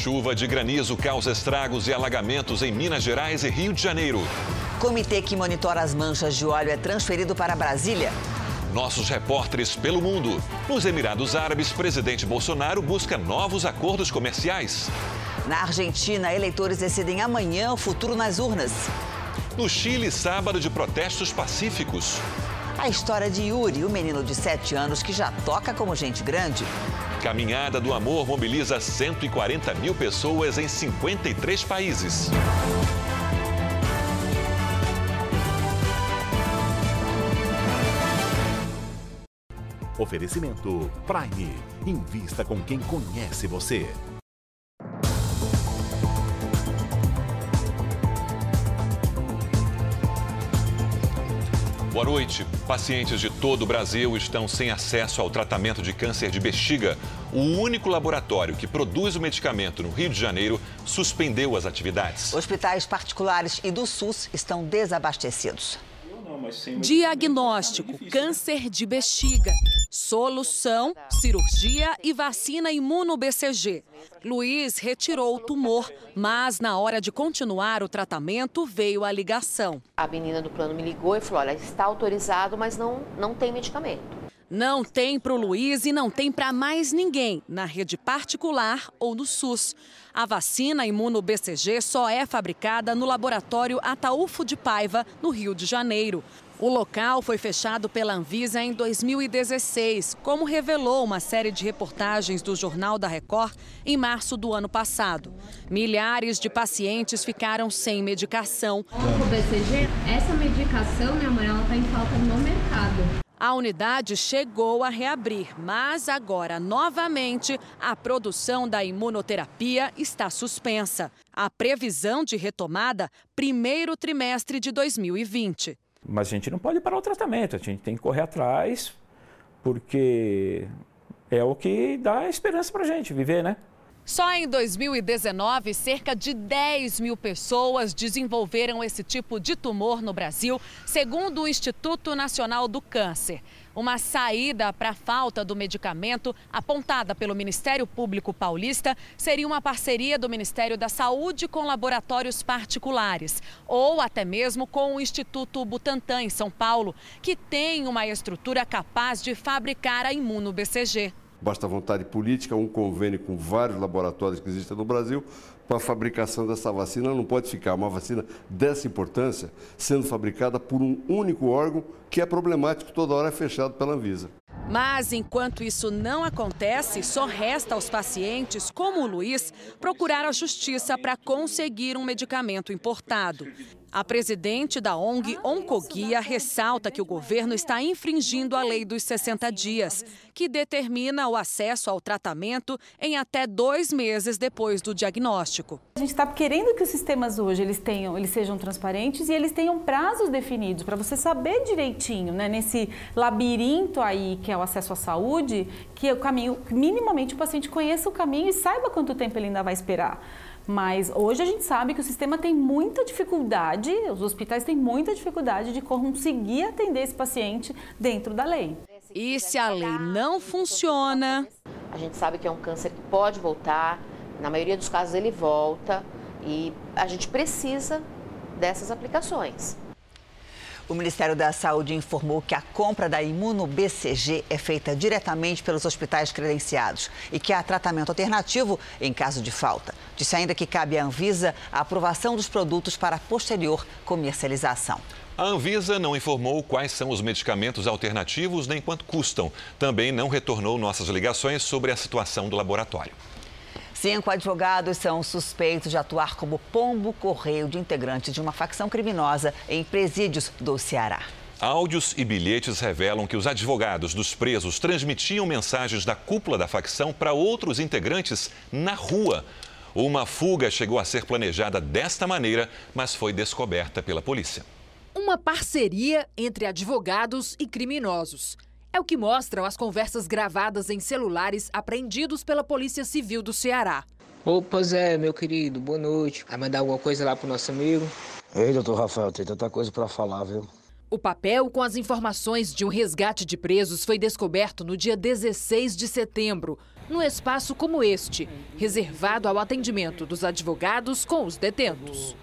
Chuva de granizo causa estragos e alagamentos em Minas Gerais e Rio de Janeiro. Comitê que monitora as manchas de óleo é transferido para Brasília. Nossos repórteres pelo mundo. Nos Emirados Árabes, presidente Bolsonaro busca novos acordos comerciais. Na Argentina, eleitores decidem amanhã o futuro nas urnas. No Chile, sábado de protestos pacíficos. A história de Yuri, o menino de 7 anos que já toca como gente grande. Caminhada do Amor mobiliza 140 mil pessoas em 53 países. Oferecimento Prime. Invista com quem conhece você. Boa noite. Pacientes de todo o Brasil estão sem acesso ao tratamento de câncer de bexiga. O único laboratório que produz o medicamento no Rio de Janeiro suspendeu as atividades. Hospitais particulares e do SUS estão desabastecidos. Diagnóstico: câncer de bexiga. Solução: cirurgia e vacina imuno-BCG. Luiz retirou o tumor, mas na hora de continuar o tratamento veio a ligação. A menina do plano me ligou e falou: olha, está autorizado, mas não, não tem medicamento. Não tem para o Luiz e não tem para mais ninguém, na rede particular ou no SUS. A vacina imuno-BCG só é fabricada no laboratório Ataúfo de Paiva, no Rio de Janeiro. O local foi fechado pela Anvisa em 2016, como revelou uma série de reportagens do Jornal da Record em março do ano passado. Milhares de pacientes ficaram sem medicação. O BCG, essa medicação, minha mãe, ela está em falta no mercado. A unidade chegou a reabrir, mas agora, novamente, a produção da imunoterapia está suspensa. A previsão de retomada, primeiro trimestre de 2020. Mas a gente não pode parar o tratamento, a gente tem que correr atrás, porque é o que dá esperança para a gente viver, né? Só em 2019, cerca de 10 mil pessoas desenvolveram esse tipo de tumor no Brasil, segundo o Instituto Nacional do Câncer. Uma saída para a falta do medicamento, apontada pelo Ministério Público Paulista, seria uma parceria do Ministério da Saúde com laboratórios particulares, ou até mesmo com o Instituto Butantan, em São Paulo, que tem uma estrutura capaz de fabricar a imuno-BCG. Basta vontade política, um convênio com vários laboratórios que existem no Brasil para a fabricação dessa vacina. Não pode ficar uma vacina dessa importância sendo fabricada por um único órgão que é problemático, toda hora é fechado pela Anvisa. Mas enquanto isso não acontece, só resta aos pacientes, como o Luiz, procurar a justiça para conseguir um medicamento importado. A presidente da ONG Oncoguia ressalta que o governo está infringindo a lei dos 60 dias, que determina o acesso ao tratamento em até dois meses depois do diagnóstico. A gente está querendo que os sistemas hoje eles tenham, eles sejam transparentes e eles tenham prazos definidos para você saber direitinho, né, nesse labirinto aí que é o acesso à saúde, que o caminho, minimamente o paciente conheça o caminho e saiba quanto tempo ele ainda vai esperar. Mas hoje a gente sabe que o sistema tem muita dificuldade, os hospitais têm muita dificuldade de conseguir atender esse paciente dentro da lei. E se a lei não funciona? A gente sabe que é um câncer que pode voltar, na maioria dos casos ele volta e a gente precisa dessas aplicações. O Ministério da Saúde informou que a compra da imuno-BCG é feita diretamente pelos hospitais credenciados e que há tratamento alternativo em caso de falta. Disse ainda que cabe à Anvisa a aprovação dos produtos para posterior comercialização. A Anvisa não informou quais são os medicamentos alternativos nem quanto custam. Também não retornou nossas ligações sobre a situação do laboratório. Cinco advogados são suspeitos de atuar como pombo-correio de integrantes de uma facção criminosa em presídios do Ceará. Áudios e bilhetes revelam que os advogados dos presos transmitiam mensagens da cúpula da facção para outros integrantes na rua. Uma fuga chegou a ser planejada desta maneira, mas foi descoberta pela polícia. Uma parceria entre advogados e criminosos. É o que mostram as conversas gravadas em celulares apreendidos pela Polícia Civil do Ceará. Opa, Zé, meu querido, boa noite. Vai mandar alguma coisa lá pro nosso amigo? Ei, doutor Rafael, tem tanta coisa para falar, viu? O papel com as informações de um resgate de presos foi descoberto no dia 16 de setembro. num espaço como este, reservado ao atendimento dos advogados com os detentos.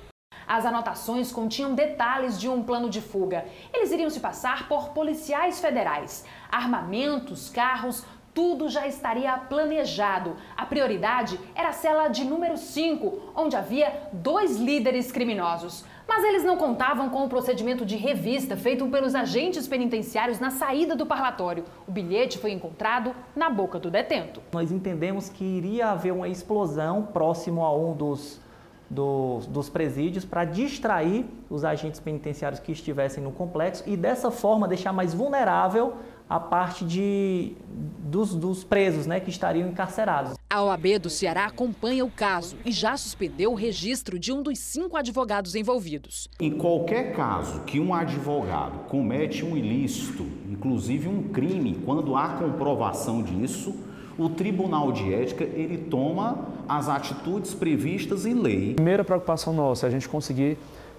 As anotações continham detalhes de um plano de fuga. Eles iriam se passar por policiais federais. Armamentos, carros, tudo já estaria planejado. A prioridade era a cela de número 5, onde havia dois líderes criminosos. Mas eles não contavam com o procedimento de revista feito pelos agentes penitenciários na saída do parlatório. O bilhete foi encontrado na boca do detento. Nós entendemos que iria haver uma explosão próximo a um dos, dos, dos presídios para distrair os agentes penitenciários que estivessem no complexo e dessa forma deixar mais vulnerável a parte de, dos, dos, presos né, que estariam encarcerados. A OAB do Ceará acompanha o caso e já suspendeu o registro de um dos cinco advogados envolvidos. Em qualquer caso que um advogado comete um ilícito, inclusive um crime, quando há comprovação disso, o Tribunal de Ética ele toma as atitudes previstas em lei. A primeira preocupação nossa é a gente conseguir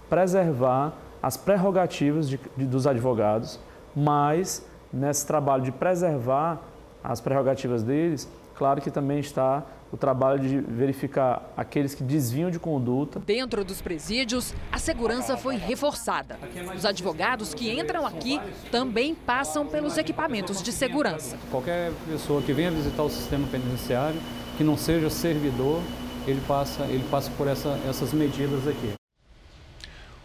preservar as prerrogativas de, de, dos advogados, mas nesse trabalho de preservar as prerrogativas deles, claro que também está o trabalho de verificar aqueles que desviam de conduta. Dentro dos presídios, a segurança foi reforçada. Os advogados que entram aqui também passam pelos equipamentos de segurança. Qualquer pessoa que venha visitar o sistema penitenciário, que não seja servidor, ele passa, ele passa por essa, essas medidas aqui.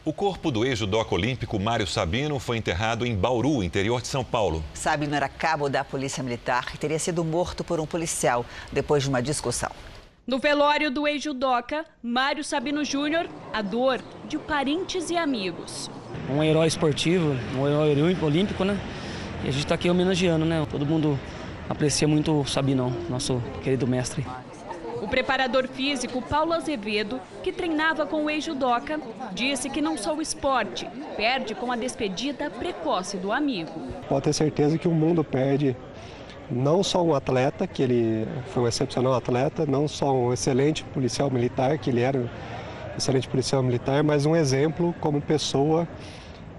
O corpo do ex-judoca olímpico Mário Sabino foi enterrado em Bauru, interior de São Paulo. Sabino era cabo da Polícia Militar e teria sido morto por um policial depois de uma discussão. No velório do ex-judoca, Mário Sabino Júnior, a dor de parentes e amigos. Um herói esportivo, um herói olímpico, né? E a gente está aqui homenageando, né? Todo mundo aprecia muito o Sabinão, nosso querido mestre. O preparador físico Paulo Azevedo, que treinava com o ex-judoca, disse que não só o esporte perde com a despedida precoce do amigo. Pode ter certeza que o mundo perde não só um atleta, que ele foi um excepcional atleta, não só um excelente policial militar, que ele era um excelente policial militar, mas um exemplo como pessoa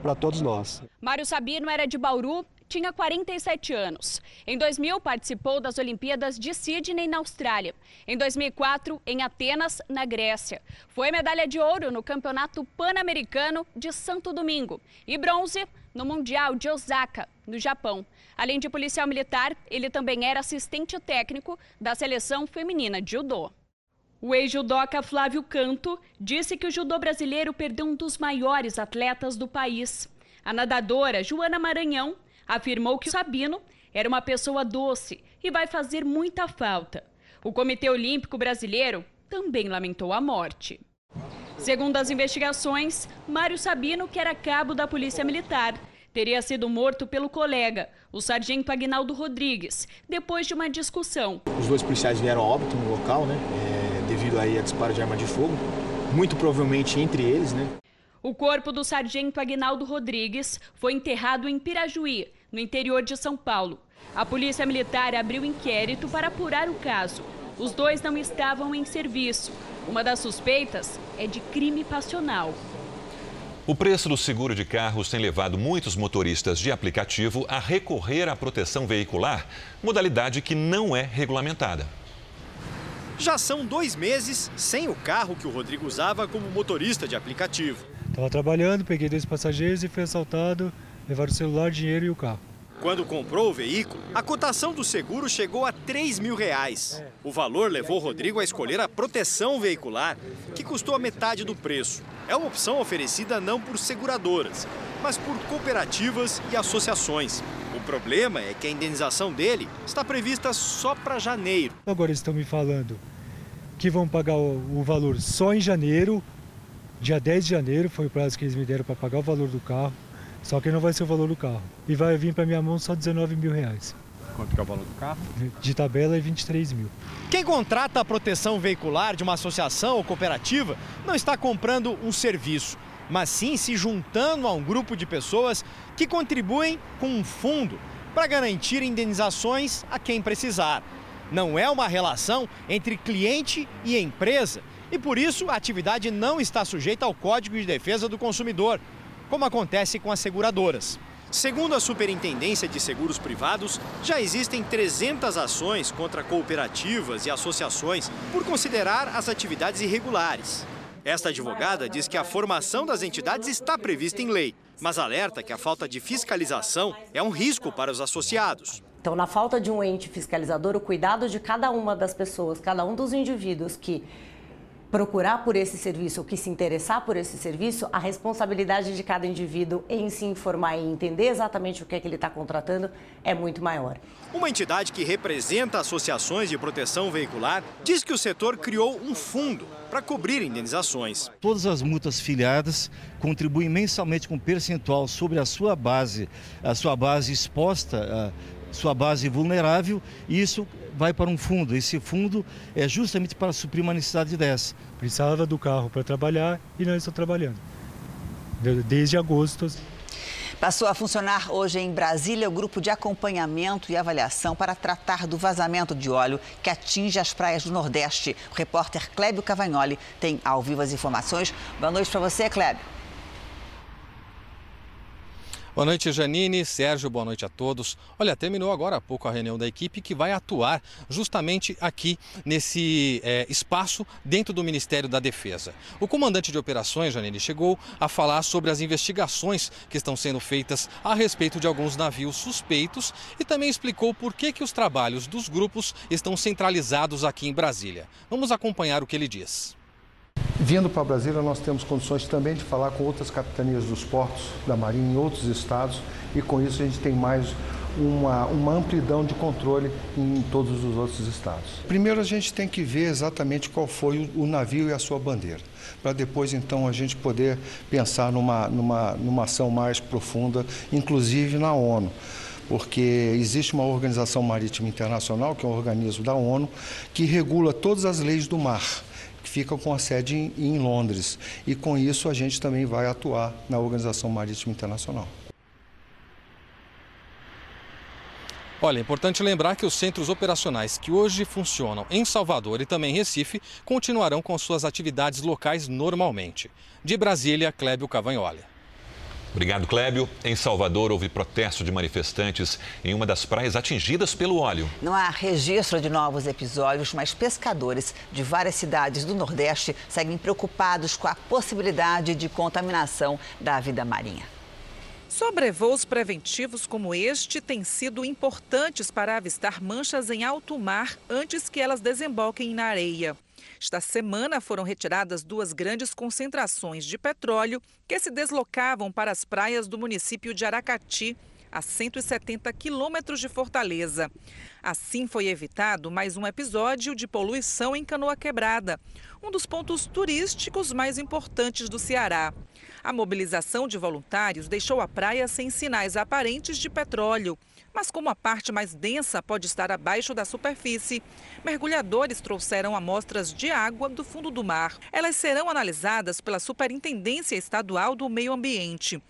para todos nós. Mário Sabino era de Bauru tinha 47 anos. Em 2000, participou das Olimpíadas de Sydney, na Austrália. Em 2004, em Atenas, na Grécia. Foi medalha de ouro no Campeonato Pan-Americano de Santo Domingo e bronze no Mundial de Osaka, no Japão. Além de policial militar, ele também era assistente técnico da seleção feminina de judô. O ex-judoca Flávio Canto disse que o judô brasileiro perdeu um dos maiores atletas do país. A nadadora Joana Maranhão afirmou que o Sabino era uma pessoa doce e vai fazer muita falta. O Comitê Olímpico Brasileiro também lamentou a morte. Segundo as investigações, Mário Sabino, que era cabo da Polícia Militar, teria sido morto pelo colega, o sargento Agnaldo Rodrigues, depois de uma discussão. Os dois policiais vieram a óbito no local, né, é, devido aí a disparo de arma de fogo, muito provavelmente entre eles, né. O corpo do sargento Agnaldo Rodrigues foi enterrado em Pirajuí, no interior de São Paulo. A Polícia Militar abriu inquérito para apurar o caso. Os dois não estavam em serviço. Uma das suspeitas é de crime passional. O preço do seguro de carros tem levado muitos motoristas de aplicativo a recorrer à proteção veicular, modalidade que não é regulamentada. Já são dois meses sem o carro que o Rodrigo usava como motorista de aplicativo. Estava trabalhando, peguei dois passageiros e fui assaltado, levaram o celular, dinheiro e o carro. Quando comprou o veículo, a cotação do seguro chegou a 3 mil reais. O valor levou Rodrigo a escolher a proteção veicular, que custou a metade do preço. É uma opção oferecida não por seguradoras, mas por cooperativas e associações. O problema é que a indenização dele está prevista só para janeiro. Agora eles estão me falando que vão pagar o valor só em janeiro, Dia 10 de janeiro foi o prazo que eles me deram para pagar o valor do carro, só que não vai ser o valor do carro. E vai vir para minha mão só 19 mil reais. Quanto que é o valor do carro? De tabela é 23 mil. Quem contrata a proteção veicular de uma associação ou cooperativa não está comprando um serviço, mas sim se juntando a um grupo de pessoas que contribuem com um fundo para garantir indenizações a quem precisar. Não é uma relação entre cliente e empresa e por isso a atividade não está sujeita ao Código de Defesa do Consumidor, como acontece com as seguradoras. Segundo a Superintendência de Seguros Privados, já existem 300 ações contra cooperativas e associações por considerar as atividades irregulares. Esta advogada diz que a formação das entidades está prevista em lei, mas alerta que a falta de fiscalização é um risco para os associados. Então, na falta de um ente fiscalizador, o cuidado de cada uma das pessoas, cada um dos indivíduos que procurar por esse serviço ou que se interessar por esse serviço, a responsabilidade de cada indivíduo em se informar e entender exatamente o que é que ele está contratando é muito maior. Uma entidade que representa associações de proteção veicular diz que o setor criou um fundo para cobrir indenizações. Todas as multas filiadas contribuem mensalmente com percentual sobre a sua base, a sua base exposta, a sua base vulnerável, e isso vai para um fundo. Esse fundo é justamente para suprir uma necessidade dessa. Precisava do carro para trabalhar e não estou trabalhando. Desde agosto. Passou a funcionar hoje em Brasília o grupo de acompanhamento e avaliação para tratar do vazamento de óleo que atinge as praias do Nordeste. O repórter Clébio Cavagnoli tem ao vivo as informações. Boa noite para você, Clébio. Boa noite, Janine, Sérgio, boa noite a todos. Olha, terminou agora há pouco a reunião da equipe que vai atuar justamente aqui nesse é, espaço dentro do Ministério da Defesa. O comandante de operações, Janine, chegou a falar sobre as investigações que estão sendo feitas a respeito de alguns navios suspeitos e também explicou por que, que os trabalhos dos grupos estão centralizados aqui em Brasília. Vamos acompanhar o que ele diz. Vindo para Brasília, nós temos condições também de falar com outras capitanias dos portos da Marinha em outros estados e com isso a gente tem mais uma, uma amplidão de controle em todos os outros estados. Primeiro a gente tem que ver exatamente qual foi o, o navio e a sua bandeira, para depois então a gente poder pensar numa, numa, numa ação mais profunda, inclusive na ONU porque existe uma organização marítima internacional, que é um organismo da ONU, que regula todas as leis do mar fica com a sede em, em Londres. E com isso a gente também vai atuar na Organização Marítima Internacional. Olha, é importante lembrar que os centros operacionais que hoje funcionam em Salvador e também Recife continuarão com suas atividades locais normalmente. De Brasília, Clébio Cavagnoli. Obrigado, Clébio. Em Salvador, houve protesto de manifestantes em uma das praias atingidas pelo óleo. Não há registro de novos episódios, mas pescadores de várias cidades do Nordeste seguem preocupados com a possibilidade de contaminação da vida marinha. Sobrevoos preventivos como este têm sido importantes para avistar manchas em alto mar antes que elas desemboquem na areia. Esta semana foram retiradas duas grandes concentrações de petróleo que se deslocavam para as praias do município de Aracati, a 170 quilômetros de Fortaleza. Assim foi evitado mais um episódio de poluição em Canoa Quebrada, um dos pontos turísticos mais importantes do Ceará. A mobilização de voluntários deixou a praia sem sinais aparentes de petróleo. Mas como a parte mais densa pode estar abaixo da superfície, mergulhadores trouxeram amostras de água do fundo do mar. Elas serão analisadas pela Superintendência Estadual do Meio Ambiente.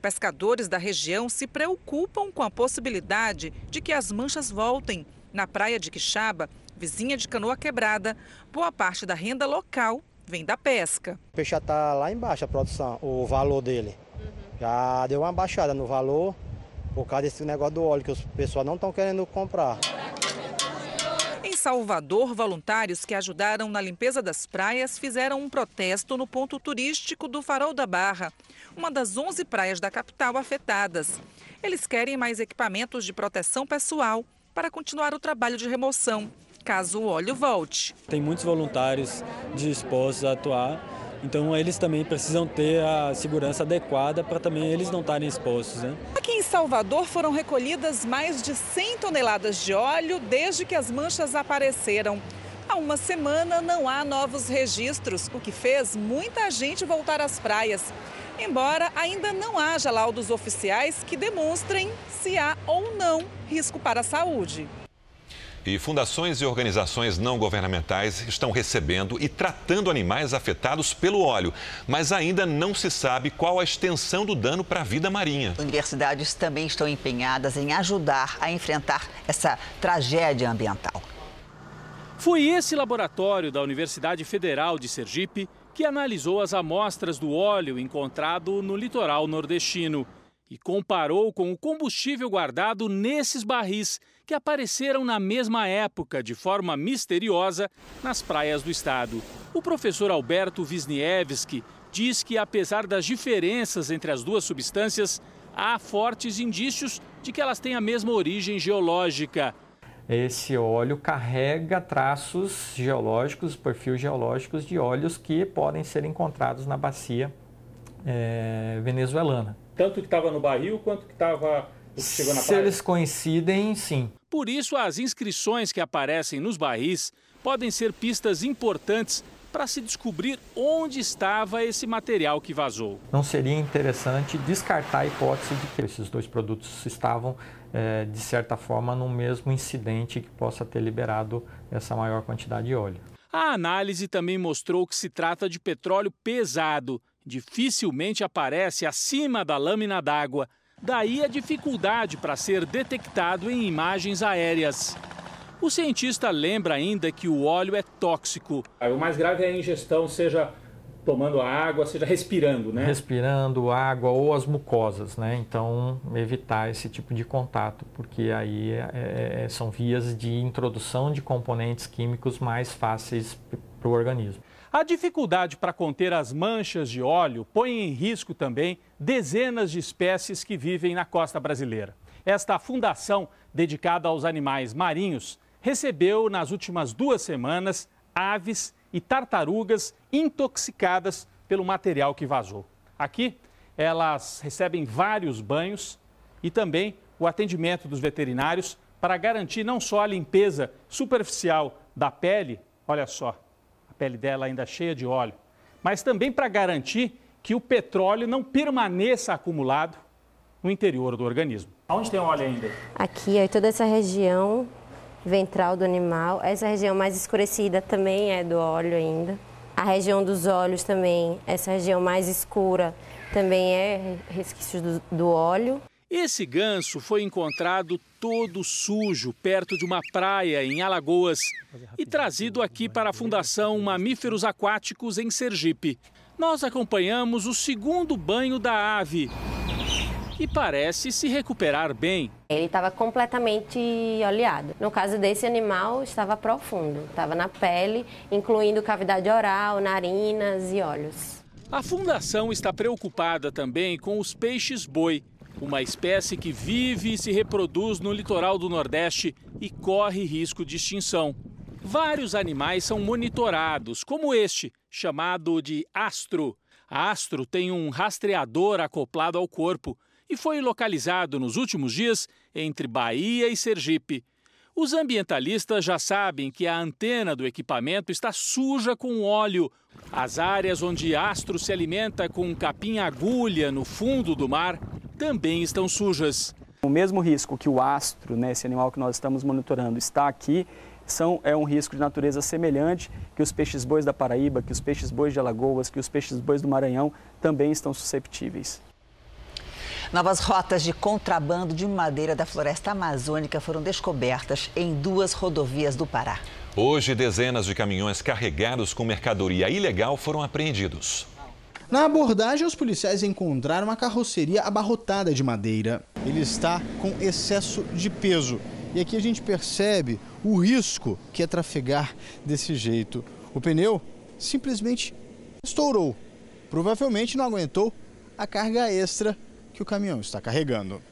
Pescadores da região se preocupam com a possibilidade de que as manchas voltem. Na praia de Quixaba, vizinha de Canoa Quebrada, boa parte da renda local vem da pesca. O peixe já está lá embaixo a produção, o valor dele. Já deu uma baixada no valor, por causa desse negócio do óleo que os pessoal não estão querendo comprar. Em Salvador, voluntários que ajudaram na limpeza das praias fizeram um protesto no ponto turístico do Farol da Barra, uma das 11 praias da capital afetadas. Eles querem mais equipamentos de proteção pessoal para continuar o trabalho de remoção, caso o óleo volte. Tem muitos voluntários dispostos a atuar então eles também precisam ter a segurança adequada para também eles não estarem expostos. Né? Aqui em Salvador foram recolhidas mais de 100 toneladas de óleo desde que as manchas apareceram. Há uma semana não há novos registros, o que fez muita gente voltar às praias. Embora ainda não haja laudos oficiais que demonstrem se há ou não risco para a saúde. E fundações e organizações não governamentais estão recebendo e tratando animais afetados pelo óleo, mas ainda não se sabe qual a extensão do dano para a vida marinha. Universidades também estão empenhadas em ajudar a enfrentar essa tragédia ambiental. Foi esse laboratório da Universidade Federal de Sergipe que analisou as amostras do óleo encontrado no litoral nordestino. e comparou com o combustível guardado nesses barris que apareceram na mesma época, de forma misteriosa, nas praias do estado. O professor Alberto Wisniewski diz que, apesar das diferenças entre as duas substâncias, há fortes indícios de que elas têm a mesma origem geológica. Esse óleo carrega traços geológicos, perfis geológicos de óleos que podem ser encontrados na bacia é, venezuelana. Tanto que estava no barril quanto que estava chegou na Se praia? eles coincidem, sim. Por isso, as inscrições que aparecem nos barris podem ser pistas importantes para se descobrir onde estava esse material que vazou. Não seria interessante descartar a hipótese de que esses dois produtos estavam, é, de certa forma, no mesmo incidente que possa ter liberado essa maior quantidade de óleo. A análise também mostrou que se trata de petróleo pesado, dificilmente aparece acima da lâmina d'água. Daí a dificuldade para ser detectado em imagens aéreas. O cientista lembra ainda que o óleo é tóxico. O mais grave é a ingestão, seja tomando a água, seja respirando, né? Respirando água ou as mucosas, né? Então, evitar esse tipo de contato, porque aí é, é, são vias de introdução de componentes químicos mais fáceis para o organismo. A dificuldade para conter as manchas de óleo põe em risco também dezenas de espécies que vivem na costa brasileira. Esta fundação, dedicada aos animais marinhos, recebeu nas últimas duas semanas aves e tartarugas intoxicadas pelo material que vazou. Aqui, elas recebem vários banhos e também o atendimento dos veterinários para garantir não só a limpeza superficial da pele, olha só, pele dela ainda cheia de óleo, mas também para garantir que o petróleo não permaneça acumulado no interior do organismo. Onde tem óleo ainda? Aqui, ó, toda essa região ventral do animal. Essa região mais escurecida também é do óleo ainda. A região dos olhos também, essa região mais escura também é resquício do, do óleo. Esse ganso foi encontrado todo sujo perto de uma praia em Alagoas e trazido aqui para a Fundação Mamíferos Aquáticos em Sergipe. Nós acompanhamos o segundo banho da ave e parece se recuperar bem. Ele estava completamente oleado. No caso desse animal, estava profundo, estava na pele, incluindo cavidade oral, narinas e olhos. A fundação está preocupada também com os peixes-boi, uma espécie que vive e se reproduz no litoral do Nordeste e corre risco de extinção. Vários animais são monitorados, como este, chamado de astro. A astro tem um rastreador acoplado ao corpo e foi localizado nos últimos dias entre Bahia e Sergipe. Os ambientalistas já sabem que a antena do equipamento está suja com óleo. As áreas onde astro se alimenta com capim-agulha no fundo do mar também estão sujas. O mesmo risco que o astro, né, esse animal que nós estamos monitorando, está aqui, são, é um risco de natureza semelhante que os peixes-bois da Paraíba, que os peixes-bois de Alagoas, que os peixes-bois do Maranhão também estão susceptíveis. Novas rotas de contrabando de madeira da floresta amazônica foram descobertas em duas rodovias do Pará. Hoje, dezenas de caminhões carregados com mercadoria ilegal foram apreendidos. Na abordagem, os policiais encontraram uma carroceria abarrotada de madeira. Ele está com excesso de peso. E aqui a gente percebe o risco que é trafegar desse jeito. O pneu simplesmente estourou. Provavelmente não aguentou a carga extra que o caminhão está carregando.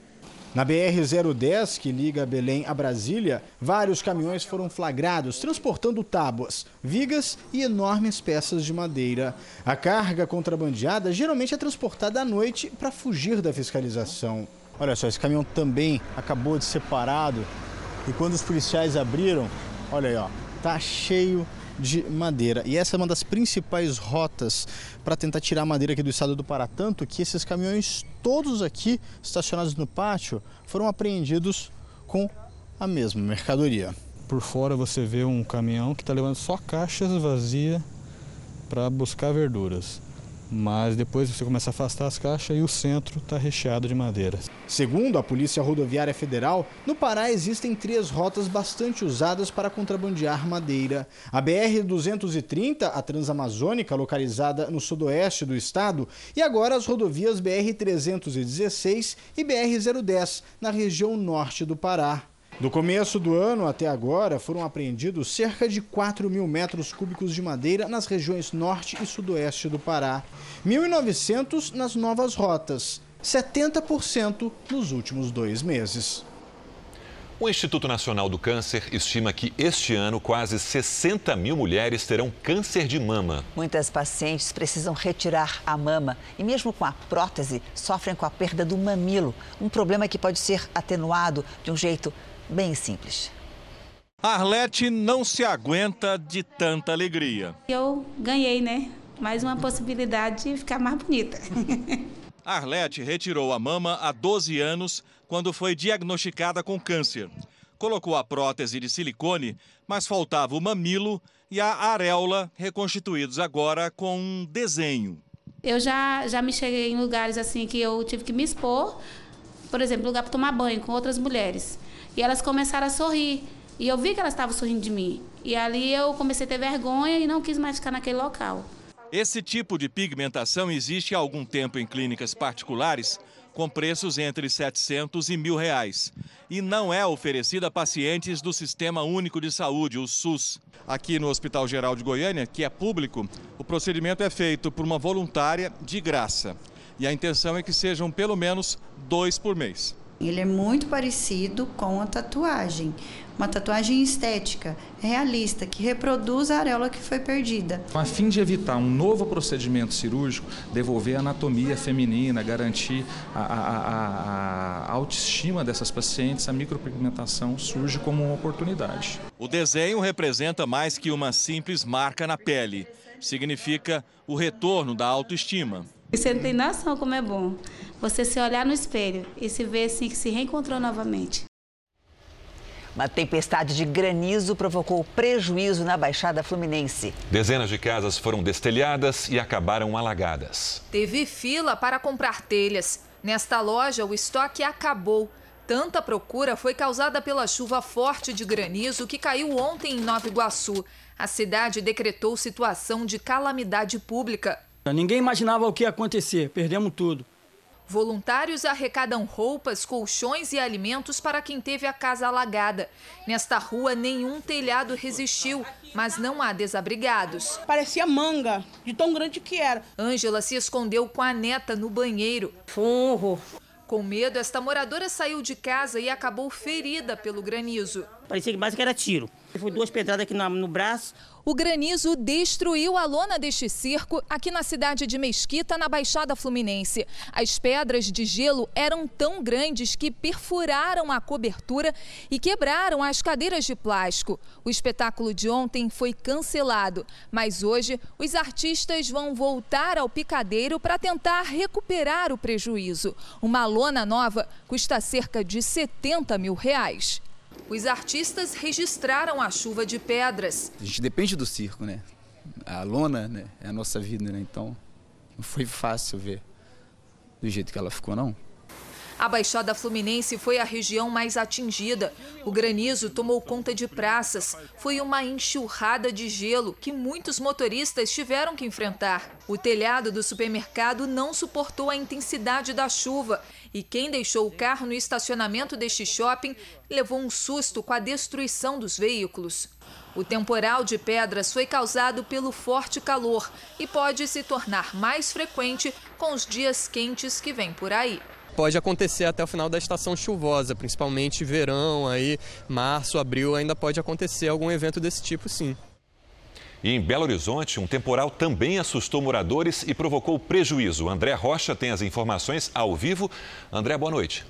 Na BR-010, que liga Belém a Brasília, vários caminhões foram flagrados transportando tábuas, vigas e enormes peças de madeira. A carga contrabandeada geralmente é transportada à noite para fugir da fiscalização. Olha só, esse caminhão também acabou de ser parado e quando os policiais abriram, olha aí, ó, tá cheio de madeira. E essa é uma das principais rotas para tentar tirar madeira aqui do estado do Pará. Tanto que esses caminhões, todos aqui estacionados no pátio, foram apreendidos com a mesma mercadoria. Por fora você vê um caminhão que está levando só caixas vazias para buscar verduras. Mas depois você começa a afastar as caixas e o centro está recheado de madeira. Segundo a Polícia Rodoviária Federal, no Pará existem três rotas bastante usadas para contrabandear madeira. A BR-230, a Transamazônica, localizada no sudoeste do estado, e agora as rodovias BR-316 e BR-010, na região norte do Pará. Do começo do ano até agora, foram apreendidos cerca de 4 mil metros cúbicos de madeira nas regiões norte e sudoeste do Pará, 1.900 nas novas rotas, 70% nos últimos dois meses. O Instituto Nacional do Câncer estima que este ano quase 60 mil mulheres terão câncer de mama. Muitas pacientes precisam retirar a mama e, mesmo com a prótese, sofrem com a perda do mamilo, um problema que pode ser atenuado de um jeito bem simples. Arlete não se aguenta de tanta alegria. Eu ganhei, né? Mais uma possibilidade de ficar mais bonita. Arlete retirou a mama há 12 anos quando foi diagnosticada com câncer. Colocou a prótese de silicone, mas faltava o mamilo e a areola, reconstituídos agora com um desenho. Eu já, já me cheguei em lugares assim que eu tive que me expor, por exemplo, lugar para tomar banho com outras mulheres. E elas começaram a sorrir. E eu vi que elas estavam sorrindo de mim. E ali eu comecei a ter vergonha e não quis mais ficar naquele local. Esse tipo de pigmentação existe há algum tempo em clínicas particulares, com preços entre 700 e mil reais. E não é oferecida a pacientes do Sistema Único de Saúde, o SUS. Aqui no Hospital Geral de Goiânia, que é público, o procedimento é feito por uma voluntária de graça. E a intenção é que sejam pelo menos dois por mês. Ele é muito parecido com a tatuagem, uma tatuagem estética, realista, que reproduz a areola que foi perdida. A fim de evitar um novo procedimento cirúrgico, devolver a anatomia feminina, garantir a, a, a, a autoestima dessas pacientes, a micropigmentação surge como uma oportunidade. O desenho representa mais que uma simples marca na pele. Significa o retorno da autoestima. Você não tem noção como é bom você se olhar no espelho e se ver assim que se reencontrou novamente. Uma tempestade de granizo provocou prejuízo na Baixada Fluminense. Dezenas de casas foram destelhadas e acabaram alagadas. Teve fila para comprar telhas. Nesta loja, o estoque acabou. Tanta procura foi causada pela chuva forte de granizo que caiu ontem em Nova Iguaçu. A cidade decretou situação de calamidade pública. Ninguém imaginava o que ia acontecer, perdemos tudo. Voluntários arrecadam roupas, colchões e alimentos para quem teve a casa alagada. Nesta rua, nenhum telhado resistiu, mas não há desabrigados. Parecia manga, de tão grande que era. Ângela se escondeu com a neta no banheiro. Furro. Com medo, esta moradora saiu de casa e acabou ferida pelo granizo. Parecia que mais que era tiro. Foi duas pedradas aqui no braço. O granizo destruiu a lona deste circo aqui na cidade de Mesquita, na Baixada Fluminense. As pedras de gelo eram tão grandes que perfuraram a cobertura e quebraram as cadeiras de plástico. O espetáculo de ontem foi cancelado, mas hoje os artistas vão voltar ao picadeiro para tentar recuperar o prejuízo. Uma lona nova custa cerca de 70 mil reais. Os artistas registraram a chuva de pedras. A gente depende do circo, né? A lona né? é a nossa vida, né? Então não foi fácil ver do jeito que ela ficou, não. A Baixada Fluminense foi a região mais atingida. O granizo tomou conta de praças. Foi uma enxurrada de gelo que muitos motoristas tiveram que enfrentar. O telhado do supermercado não suportou a intensidade da chuva e quem deixou o carro no estacionamento deste shopping levou um susto com a destruição dos veículos. O temporal de pedras foi causado pelo forte calor e pode se tornar mais frequente com os dias quentes que vêm por aí pode acontecer até o final da estação chuvosa, principalmente verão, aí março, abril, ainda pode acontecer algum evento desse tipo, sim. E em Belo Horizonte, um temporal também assustou moradores e provocou prejuízo. André Rocha tem as informações ao vivo. André, boa noite.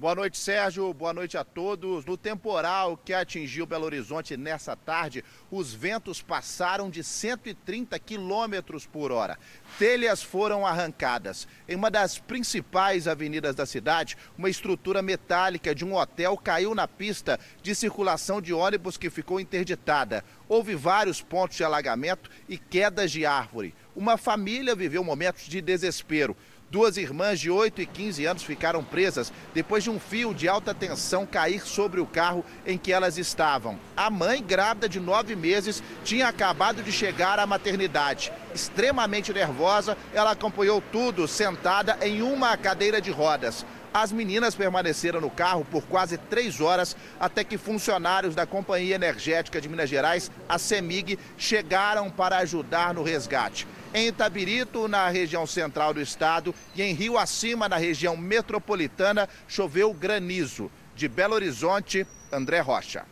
Boa noite, Sérgio. Boa noite a todos. No temporal que atingiu Belo Horizonte nessa tarde, os ventos passaram de 130 quilômetros por hora. Telhas foram arrancadas. Em uma das principais avenidas da cidade, uma estrutura metálica de um hotel caiu na pista de circulação de ônibus que ficou interditada. Houve vários pontos de alagamento e quedas de árvore. Uma família viveu momentos de desespero. Duas irmãs de 8 e 15 anos ficaram presas depois de um fio de alta tensão cair sobre o carro em que elas estavam. A mãe, grávida de nove meses, tinha acabado de chegar à maternidade. Extremamente nervosa, ela acompanhou tudo sentada em uma cadeira de rodas. As meninas permaneceram no carro por quase três horas até que funcionários da Companhia Energética de Minas Gerais, a CEMIG, chegaram para ajudar no resgate. Em Itabirito, na região central do estado, e em Rio Acima, na região metropolitana, choveu granizo. De Belo Horizonte, André Rocha.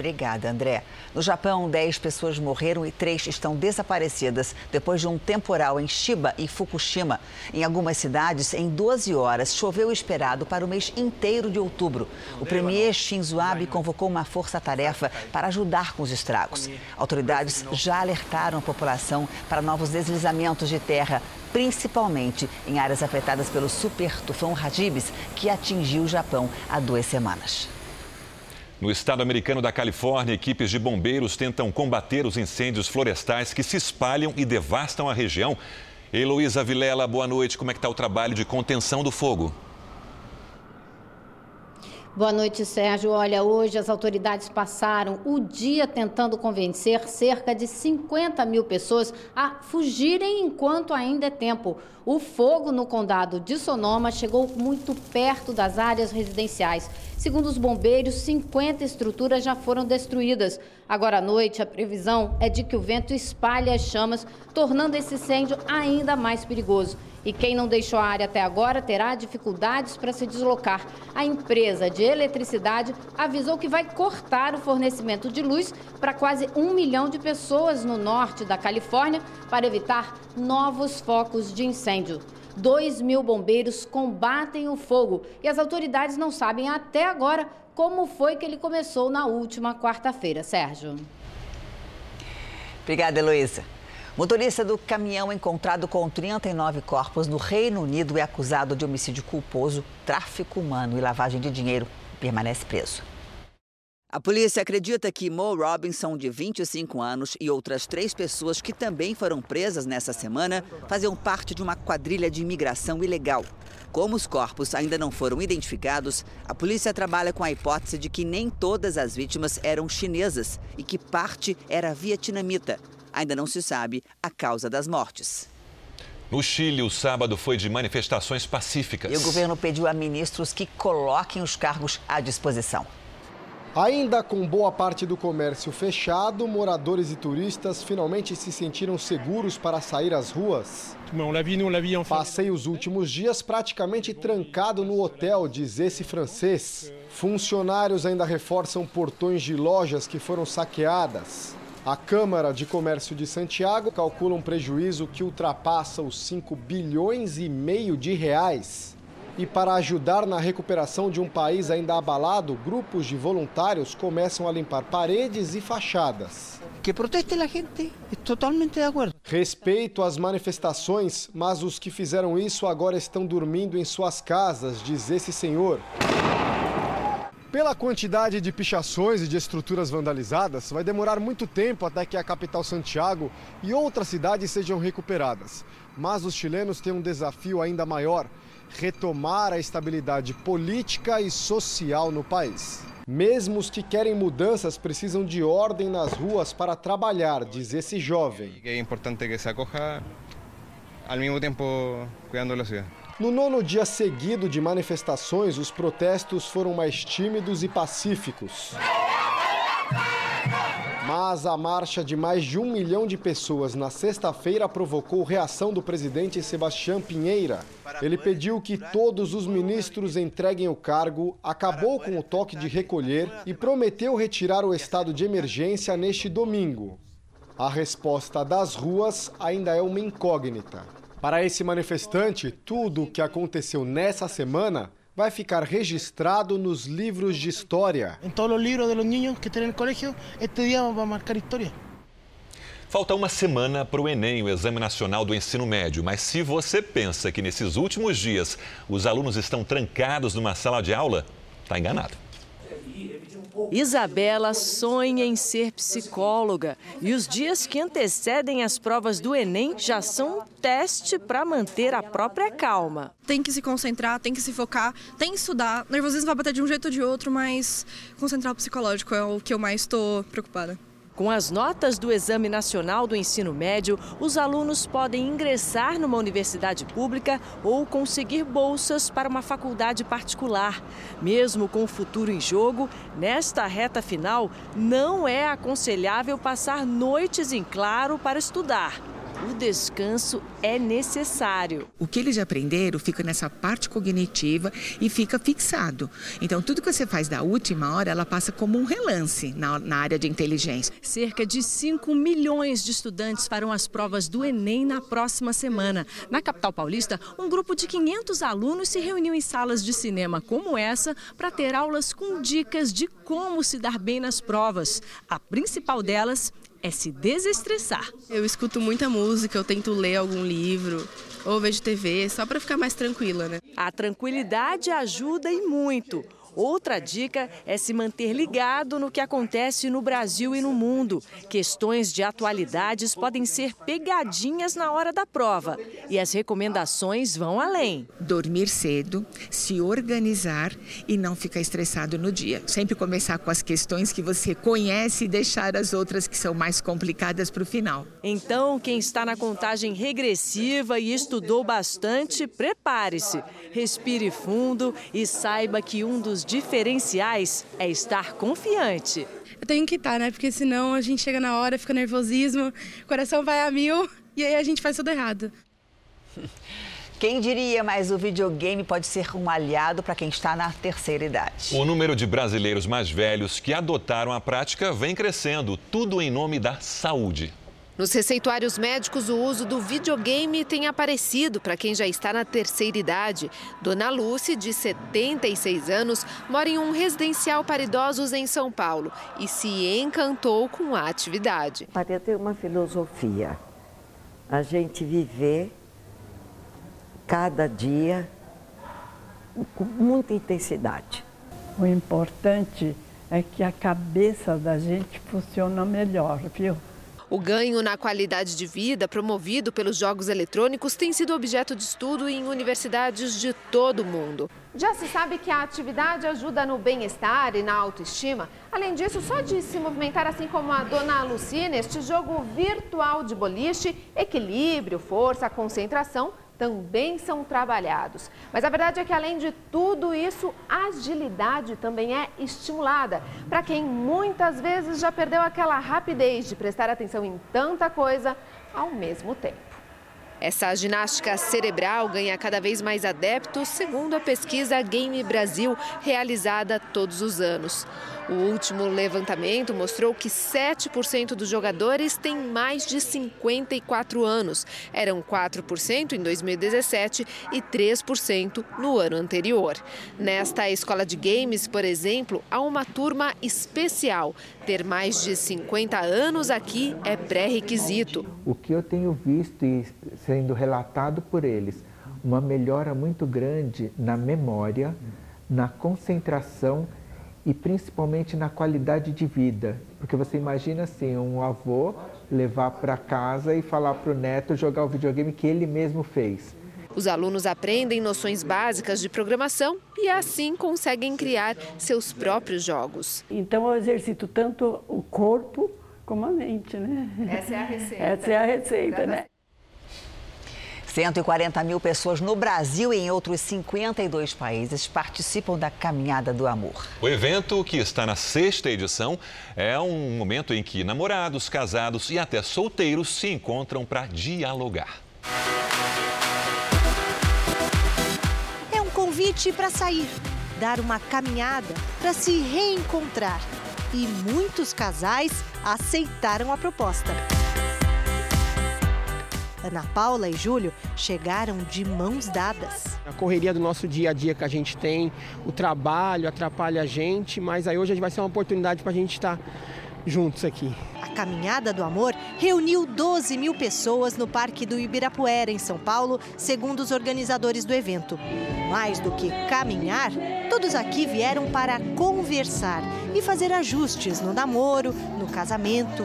Obrigada, André. No Japão, 10 pessoas morreram e 3 estão desaparecidas depois de um temporal em Shiba e Fukushima. Em algumas cidades, em 12 horas, choveu o esperado para o mês inteiro de outubro. O premier Shinzo Abe convocou uma força-tarefa para ajudar com os estragos. Autoridades já alertaram a população para novos deslizamentos de terra, principalmente em áreas afetadas pelo super tufão Hagibis, que atingiu o Japão há duas semanas. No estado americano da Califórnia, equipes de bombeiros tentam combater os incêndios florestais que se espalham e devastam a região. Heloísa Vilela, boa noite. Como é que está o trabalho de contenção do fogo? Boa noite, Sérgio. Olha, hoje as autoridades passaram o dia tentando convencer cerca de 50 mil pessoas a fugirem enquanto ainda é tempo. O fogo no condado de Sonoma chegou muito perto das áreas residenciais. Segundo os bombeiros, 50 estruturas já foram destruídas. Agora à noite, a previsão é de que o vento espalhe as chamas, tornando esse incêndio ainda mais perigoso. E quem não deixou a área até agora terá dificuldades para se deslocar. A empresa de eletricidade avisou que vai cortar o fornecimento de luz para quase um milhão de pessoas no norte da Califórnia para evitar novos focos de incêndio. 2 mil bombeiros combatem o fogo e as autoridades não sabem até agora como foi que ele começou na última quarta-feira. Sérgio. Obrigada, Heloísa. Motorista do caminhão encontrado com 39 corpos no Reino Unido é acusado de homicídio culposo, tráfico humano e lavagem de dinheiro. Permanece preso. A polícia acredita que Mo Robinson, de 25 anos, e outras três pessoas que também foram presas nessa semana faziam parte de uma quadrilha de imigração ilegal. Como os corpos ainda não foram identificados, a polícia trabalha com a hipótese de que nem todas as vítimas eram chinesas e que parte era vietnamita. Ainda não se sabe a causa das mortes. No Chile, o sábado foi de manifestações pacíficas. E o governo pediu a ministros que coloquem os cargos à disposição. Ainda com boa parte do comércio fechado, moradores e turistas finalmente se sentiram seguros para sair às ruas. Passei os últimos dias praticamente trancado no hotel, diz esse francês. Funcionários ainda reforçam portões de lojas que foram saqueadas. A Câmara de Comércio de Santiago calcula um prejuízo que ultrapassa os 5 bilhões e meio de reais. E para ajudar na recuperação de um país ainda abalado, grupos de voluntários começam a limpar paredes e fachadas. Que proteste a gente, totalmente de acordo. Respeito às manifestações, mas os que fizeram isso agora estão dormindo em suas casas, diz esse senhor. Pela quantidade de pichações e de estruturas vandalizadas, vai demorar muito tempo até que a capital Santiago e outras cidades sejam recuperadas. Mas os chilenos têm um desafio ainda maior: retomar a estabilidade política e social no país. Mesmo os que querem mudanças precisam de ordem nas ruas para trabalhar, diz esse jovem. É importante que se acolha, ao mesmo tempo cuidando da cidade. No nono dia seguido de manifestações, os protestos foram mais tímidos e pacíficos. Mas a marcha de mais de um milhão de pessoas na sexta-feira provocou reação do presidente Sebastião Pinheira. Ele pediu que todos os ministros entreguem o cargo, acabou com o toque de recolher e prometeu retirar o estado de emergência neste domingo. A resposta das ruas ainda é uma incógnita. Para esse manifestante, tudo o que aconteceu nessa semana vai ficar registrado nos livros de história. Em todos os livros dos niños que têm no colégio, este dia vai marcar história. Falta uma semana para o Enem, o Exame Nacional do Ensino Médio. Mas se você pensa que nesses últimos dias os alunos estão trancados numa sala de aula, está enganado. Isabela sonha em ser psicóloga e os dias que antecedem as provas do Enem já são um teste para manter a própria calma. Tem que se concentrar, tem que se focar, tem que estudar. Nervosismo vai bater de um jeito ou de outro, mas concentrar o psicológico é o que eu mais estou preocupada. Com as notas do Exame Nacional do Ensino Médio, os alunos podem ingressar numa universidade pública ou conseguir bolsas para uma faculdade particular. Mesmo com o futuro em jogo, nesta reta final, não é aconselhável passar noites em claro para estudar o descanso é necessário. O que eles aprenderam fica nessa parte cognitiva e fica fixado. Então, tudo que você faz da última hora, ela passa como um relance na, na área de inteligência. Cerca de 5 milhões de estudantes farão as provas do Enem na próxima semana. Na capital paulista, um grupo de 500 alunos se reuniu em salas de cinema como essa para ter aulas com dicas de como se dar bem nas provas. A principal delas é se desestressar. Eu escuto muita música, eu tento ler algum livro ou vejo TV, só para ficar mais tranquila, né? A tranquilidade ajuda e muito. Outra dica é se manter ligado no que acontece no Brasil e no mundo. Questões de atualidades podem ser pegadinhas na hora da prova e as recomendações vão além. Dormir cedo, se organizar e não ficar estressado no dia. Sempre começar com as questões que você conhece e deixar as outras que são mais complicadas para o final. Então, quem está na contagem regressiva e estudou bastante, prepare-se. Respire fundo e saiba que um dos diferenciais é estar confiante. Eu tenho que estar, né? Porque senão a gente chega na hora, fica nervosismo, o coração vai a mil e aí a gente faz tudo errado. Quem diria, mas o videogame pode ser um aliado para quem está na terceira idade. O número de brasileiros mais velhos que adotaram a prática vem crescendo, tudo em nome da saúde. Nos receituários médicos, o uso do videogame tem aparecido para quem já está na terceira idade. Dona Lucy, de 76 anos, mora em um residencial para idosos em São Paulo e se encantou com a atividade. Para ter uma filosofia, a gente viver cada dia com muita intensidade. O importante é que a cabeça da gente funciona melhor, viu? O ganho na qualidade de vida promovido pelos jogos eletrônicos tem sido objeto de estudo em universidades de todo o mundo. Já se sabe que a atividade ajuda no bem-estar e na autoestima. Além disso, só de se movimentar assim como a dona Lucy neste jogo virtual de boliche, equilíbrio, força, concentração também são trabalhados. Mas a verdade é que, além de tudo isso, a agilidade também é estimulada. Para quem muitas vezes já perdeu aquela rapidez de prestar atenção em tanta coisa ao mesmo tempo. Essa ginástica cerebral ganha cada vez mais adeptos, segundo a pesquisa Game Brasil, realizada todos os anos. O último levantamento mostrou que 7% dos jogadores têm mais de 54 anos. Eram 4% em 2017 e 3% no ano anterior. Nesta escola de games, por exemplo, há uma turma especial. Ter mais de 50 anos aqui é pré-requisito. O que eu tenho visto e sendo relatado por eles, uma melhora muito grande na memória, na concentração e principalmente na qualidade de vida. Porque você imagina assim, um avô levar para casa e falar para o neto jogar o videogame que ele mesmo fez. Os alunos aprendem noções básicas de programação e assim conseguem criar seus próprios jogos. Então eu exercito tanto o corpo como a mente, né? Essa é a receita. Essa é a receita, né? 140 mil pessoas no Brasil e em outros 52 países participam da Caminhada do Amor. O evento, que está na sexta edição, é um momento em que namorados, casados e até solteiros se encontram para dialogar. Convite para sair, dar uma caminhada, para se reencontrar. E muitos casais aceitaram a proposta. Ana Paula e Júlio chegaram de mãos dadas. A correria do nosso dia a dia que a gente tem, o trabalho atrapalha a gente, mas aí hoje vai ser uma oportunidade para a gente estar juntos aqui. A Caminhada do Amor reuniu 12 mil pessoas no Parque do Ibirapuera, em São Paulo, segundo os organizadores do evento. Mais do que caminhar, todos aqui vieram para conversar e fazer ajustes no namoro, no casamento.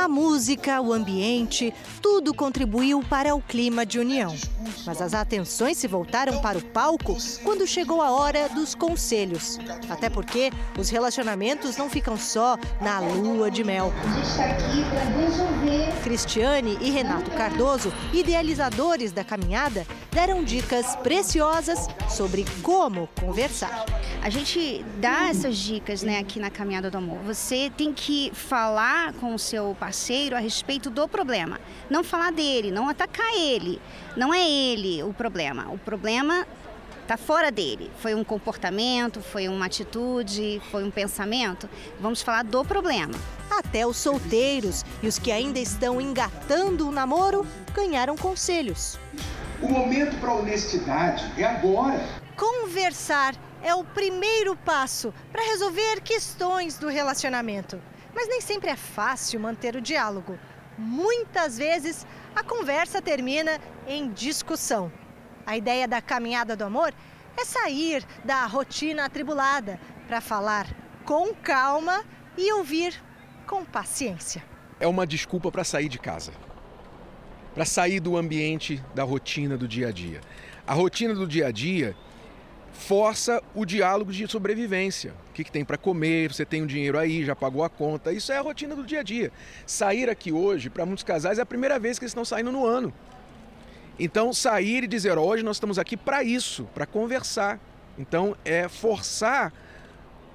A música, o ambiente, tudo contribuiu para o clima de união. Mas as atenções se voltaram para o palco quando chegou a hora dos conselhos. Até porque os relacionamentos não ficam só na lua de mel. Cristiane e Renato Cardoso, idealizadores da caminhada, deram dicas preciosas sobre como conversar. A gente dá essas dicas né, aqui na Caminhada do Amor. Você tem que falar com o seu parceiro a respeito do problema. Não falar dele, não atacar ele. Não é ele o problema. O problema está fora dele. Foi um comportamento, foi uma atitude, foi um pensamento. Vamos falar do problema. Até os solteiros e os que ainda estão engatando o namoro ganharam conselhos. O momento para a honestidade é agora. Conversar é o primeiro passo para resolver questões do relacionamento. Mas nem sempre é fácil manter o diálogo. Muitas vezes a conversa termina em discussão. A ideia da caminhada do amor é sair da rotina atribulada para falar com calma e ouvir com paciência. É uma desculpa para sair de casa, para sair do ambiente da rotina do dia a dia. A rotina do dia a dia força o diálogo de sobrevivência. O que, que tem para comer, você tem o um dinheiro aí, já pagou a conta. Isso é a rotina do dia a dia. Sair aqui hoje, para muitos casais, é a primeira vez que eles estão saindo no ano. Então, sair e dizer, hoje nós estamos aqui para isso, para conversar. Então, é forçar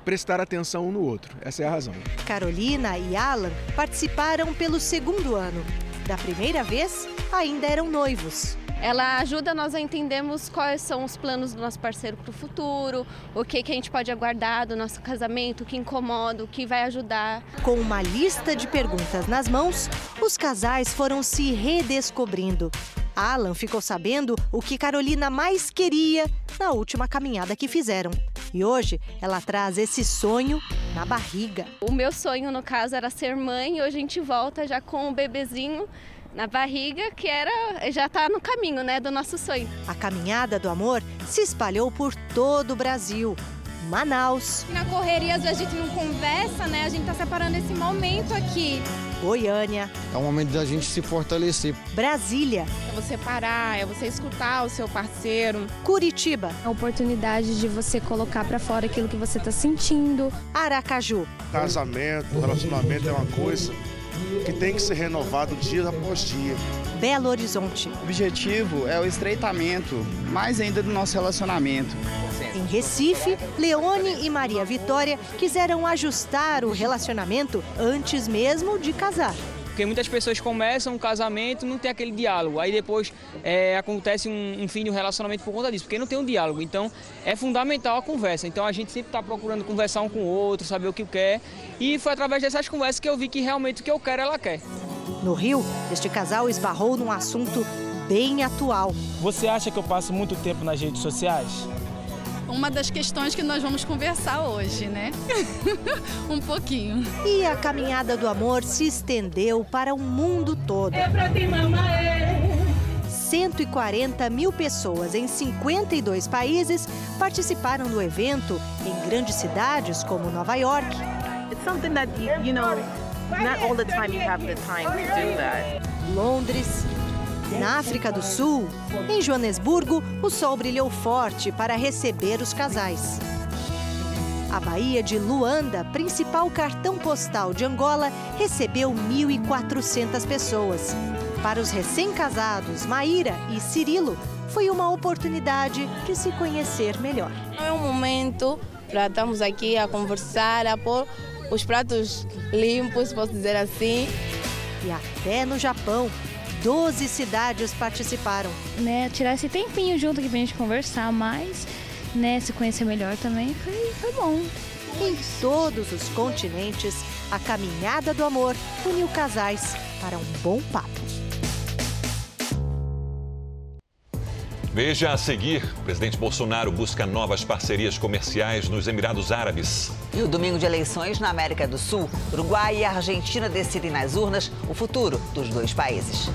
prestar atenção um no outro. Essa é a razão. Carolina e Alan participaram pelo segundo ano. Da primeira vez, ainda eram noivos. Ela ajuda nós a entendermos quais são os planos do nosso parceiro para o futuro, o que, que a gente pode aguardar do nosso casamento, o que incomoda, o que vai ajudar. Com uma lista de perguntas nas mãos, os casais foram se redescobrindo. Alan ficou sabendo o que Carolina mais queria na última caminhada que fizeram. E hoje ela traz esse sonho na barriga. O meu sonho, no caso, era ser mãe e hoje a gente volta já com o bebezinho na barriga, que era já está no caminho, né, do nosso sonho. A caminhada do amor se espalhou por todo o Brasil. Manaus. Na correria, às vezes a gente não conversa, né? A gente está separando esse momento aqui. Goiânia. É o momento da gente se fortalecer. Brasília. É você parar, é você escutar o seu parceiro. Curitiba. A oportunidade de você colocar para fora aquilo que você está sentindo. Aracaju. Casamento, relacionamento é uma coisa que tem que ser renovado dia após dia. Belo Horizonte. O objetivo é o estreitamento, mais ainda do nosso relacionamento. Em Recife, Leone e Maria Vitória quiseram ajustar o relacionamento antes mesmo de casar. Porque muitas pessoas começam um casamento não tem aquele diálogo. Aí depois é, acontece um, um, fim de um relacionamento por conta disso, porque não tem um diálogo. Então é fundamental a conversa. Então a gente sempre está procurando conversar um com o outro, saber o que quer. E foi através dessas conversas que eu vi que realmente o que eu quero, ela quer. No Rio, este casal esbarrou num assunto bem atual. Você acha que eu passo muito tempo nas redes sociais? Uma das questões que nós vamos conversar hoje, né? um pouquinho. E a caminhada do amor se estendeu para o mundo todo. É pra ti, mamãe. 140 mil pessoas em 52 países participaram do evento em grandes cidades como Nova York. It's something that you know, not all the time you have the time to do that. Londres, na África do Sul, em Joanesburgo, o sol brilhou forte para receber os casais. A Baía de Luanda, principal cartão postal de Angola, recebeu 1.400 pessoas. Para os recém-casados Maíra e Cirilo, foi uma oportunidade de se conhecer melhor. É um momento para estarmos aqui a conversar, a pôr os pratos limpos, posso dizer assim. E até no Japão, 12 cidades participaram. Né, tirar esse tempinho junto aqui pra gente conversar mais, né, se conhecer melhor também, foi, foi bom. Em todos os continentes, a caminhada do amor uniu casais para um bom papo. Veja a seguir: o presidente Bolsonaro busca novas parcerias comerciais nos Emirados Árabes. E o domingo de eleições na América do Sul, Uruguai e Argentina decidem nas urnas o futuro dos dois países.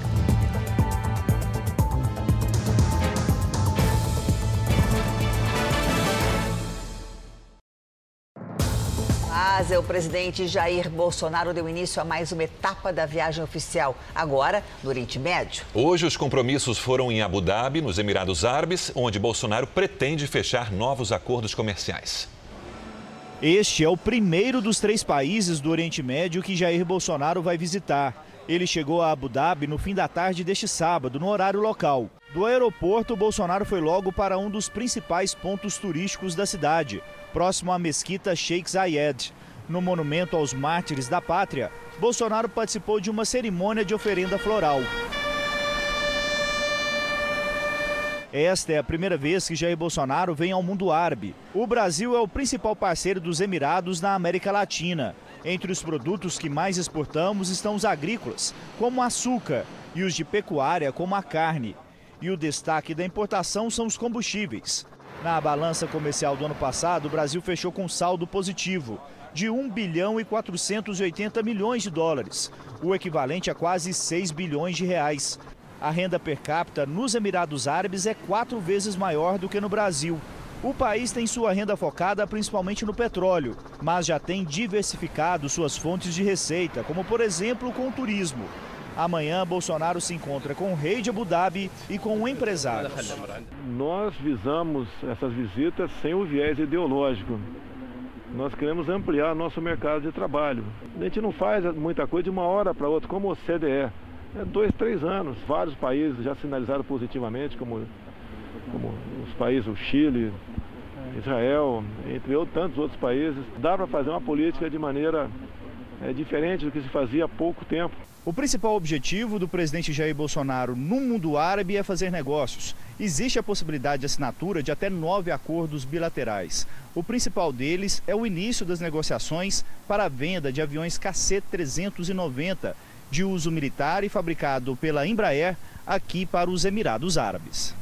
Mas o presidente Jair Bolsonaro deu início a mais uma etapa da viagem oficial, agora no Oriente Médio. Hoje, os compromissos foram em Abu Dhabi, nos Emirados Árabes, onde Bolsonaro pretende fechar novos acordos comerciais. Este é o primeiro dos três países do Oriente Médio que Jair Bolsonaro vai visitar. Ele chegou a Abu Dhabi no fim da tarde deste sábado, no horário local. Do aeroporto, Bolsonaro foi logo para um dos principais pontos turísticos da cidade, próximo à mesquita Sheikh Zayed. No monumento aos mártires da pátria, Bolsonaro participou de uma cerimônia de oferenda floral. Esta é a primeira vez que Jair Bolsonaro vem ao mundo árabe. O Brasil é o principal parceiro dos Emirados na América Latina. Entre os produtos que mais exportamos estão os agrícolas, como o açúcar, e os de pecuária, como a carne. E o destaque da importação são os combustíveis. Na balança comercial do ano passado, o Brasil fechou com saldo positivo de 1 bilhão e 480 milhões de dólares, o equivalente a quase 6 bilhões de reais. A renda per capita nos Emirados Árabes é quatro vezes maior do que no Brasil. O país tem sua renda focada principalmente no petróleo, mas já tem diversificado suas fontes de receita, como por exemplo com o turismo. Amanhã, Bolsonaro se encontra com o rei de Abu Dhabi e com empresários. Nós visamos essas visitas sem o viés ideológico. Nós queremos ampliar nosso mercado de trabalho. A gente não faz muita coisa de uma hora para outra, como o CDE. É dois, três anos. Vários países já sinalizaram positivamente, como, como os países, o Chile, Israel, entre outros, tantos outros países. Dá para fazer uma política de maneira é, diferente do que se fazia há pouco tempo. O principal objetivo do presidente Jair Bolsonaro no mundo árabe é fazer negócios. Existe a possibilidade de assinatura de até nove acordos bilaterais. O principal deles é o início das negociações para a venda de aviões KC-390 de uso militar e fabricado pela Embraer aqui para os Emirados Árabes.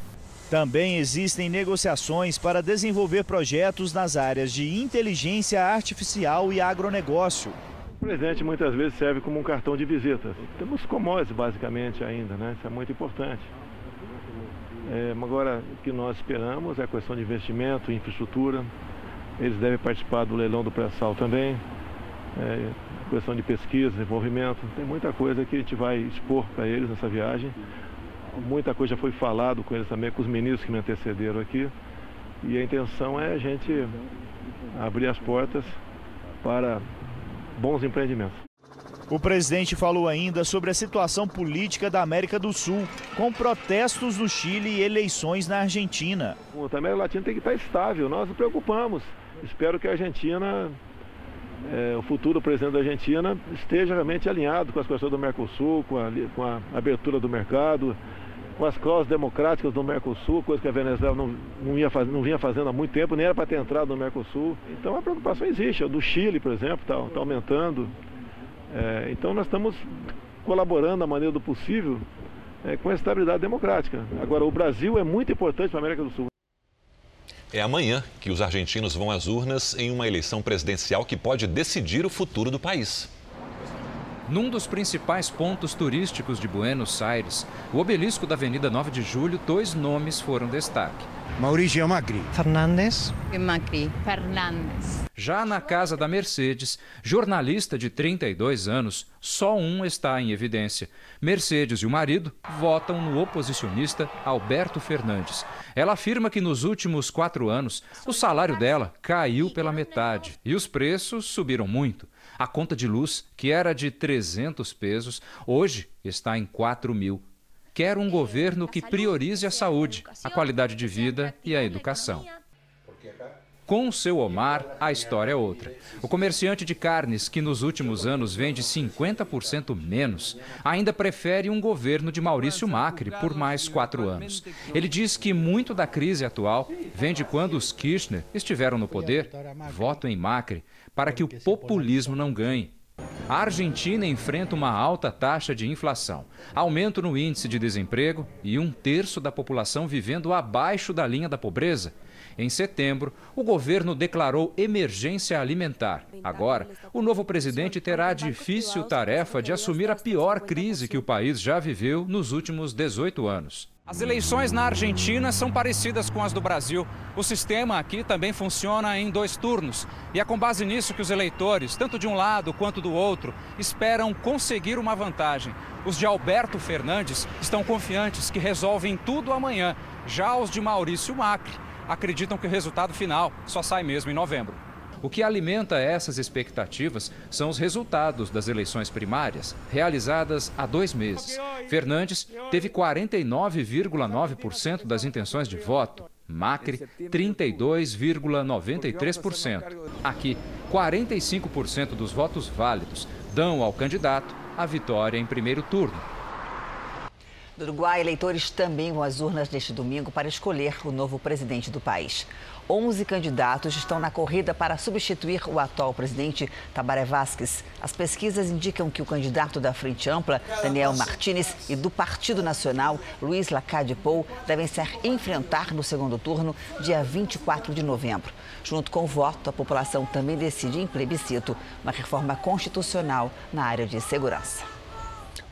Também existem negociações para desenvolver projetos nas áreas de inteligência artificial e agronegócio. O presente muitas vezes serve como um cartão de visita. Temos commodities basicamente ainda, né? Isso é muito importante. É, agora, o que nós esperamos é a questão de investimento, infraestrutura. Eles devem participar do leilão do pré-sal também. É, questão de pesquisa, desenvolvimento. Tem muita coisa que a gente vai expor para eles nessa viagem. Muita coisa já foi falado com eles também, com os ministros que me antecederam aqui. E a intenção é a gente abrir as portas para bons empreendimentos. O presidente falou ainda sobre a situação política da América do Sul, com protestos no Chile e eleições na Argentina. O América Latina tem que estar estável, nós nos preocupamos. Espero que a Argentina, é, o futuro presidente da Argentina, esteja realmente alinhado com as questões do Mercosul, com a, com a abertura do mercado, com as cláusulas democráticas do Mercosul, coisa que a Venezuela não, não, ia não vinha fazendo há muito tempo, nem era para ter entrado no Mercosul. Então a preocupação existe. A do Chile, por exemplo, está tá aumentando. É, então nós estamos colaborando da maneira do possível é, com a estabilidade democrática. Agora, o Brasil é muito importante para a América do Sul. É amanhã que os argentinos vão às urnas em uma eleição presidencial que pode decidir o futuro do país. Num dos principais pontos turísticos de Buenos Aires, o obelisco da Avenida 9 de Julho, dois nomes foram destaque. Maurício Macri. Fernandes. Macri. Fernandes. Já na casa da Mercedes, jornalista de 32 anos, só um está em evidência. Mercedes e o marido votam no oposicionista Alberto Fernandes. Ela afirma que nos últimos quatro anos o salário dela caiu pela metade e os preços subiram muito. A conta de luz, que era de 300 pesos, hoje está em 4 mil quer um governo que priorize a saúde, a qualidade de vida e a educação. Com o seu Omar, a história é outra. O comerciante de carnes, que nos últimos anos vende 50% menos, ainda prefere um governo de Maurício Macri por mais quatro anos. Ele diz que muito da crise atual vem de quando os Kirchner estiveram no poder, votam em Macri para que o populismo não ganhe. A Argentina enfrenta uma alta taxa de inflação, aumento no índice de desemprego e um terço da população vivendo abaixo da linha da pobreza. Em setembro, o governo declarou emergência alimentar. Agora, o novo presidente terá a difícil tarefa de assumir a pior crise que o país já viveu nos últimos 18 anos. As eleições na Argentina são parecidas com as do Brasil. O sistema aqui também funciona em dois turnos. E é com base nisso que os eleitores, tanto de um lado quanto do outro, esperam conseguir uma vantagem. Os de Alberto Fernandes estão confiantes que resolvem tudo amanhã. Já os de Maurício Macri acreditam que o resultado final só sai mesmo em novembro. O que alimenta essas expectativas são os resultados das eleições primárias, realizadas há dois meses. Fernandes teve 49,9% das intenções de voto, Macri, 32,93%. Aqui, 45% dos votos válidos dão ao candidato a vitória em primeiro turno. No Uruguai, eleitores também vão às urnas neste domingo para escolher o novo presidente do país. 11 candidatos estão na corrida para substituir o atual presidente Tabaré Vázquez. As pesquisas indicam que o candidato da Frente Ampla, Daniel Martínez, e do Partido Nacional, Luiz Lacade Pou, devem se enfrentar no segundo turno, dia 24 de novembro. Junto com o voto, a população também decide em plebiscito uma reforma constitucional na área de segurança.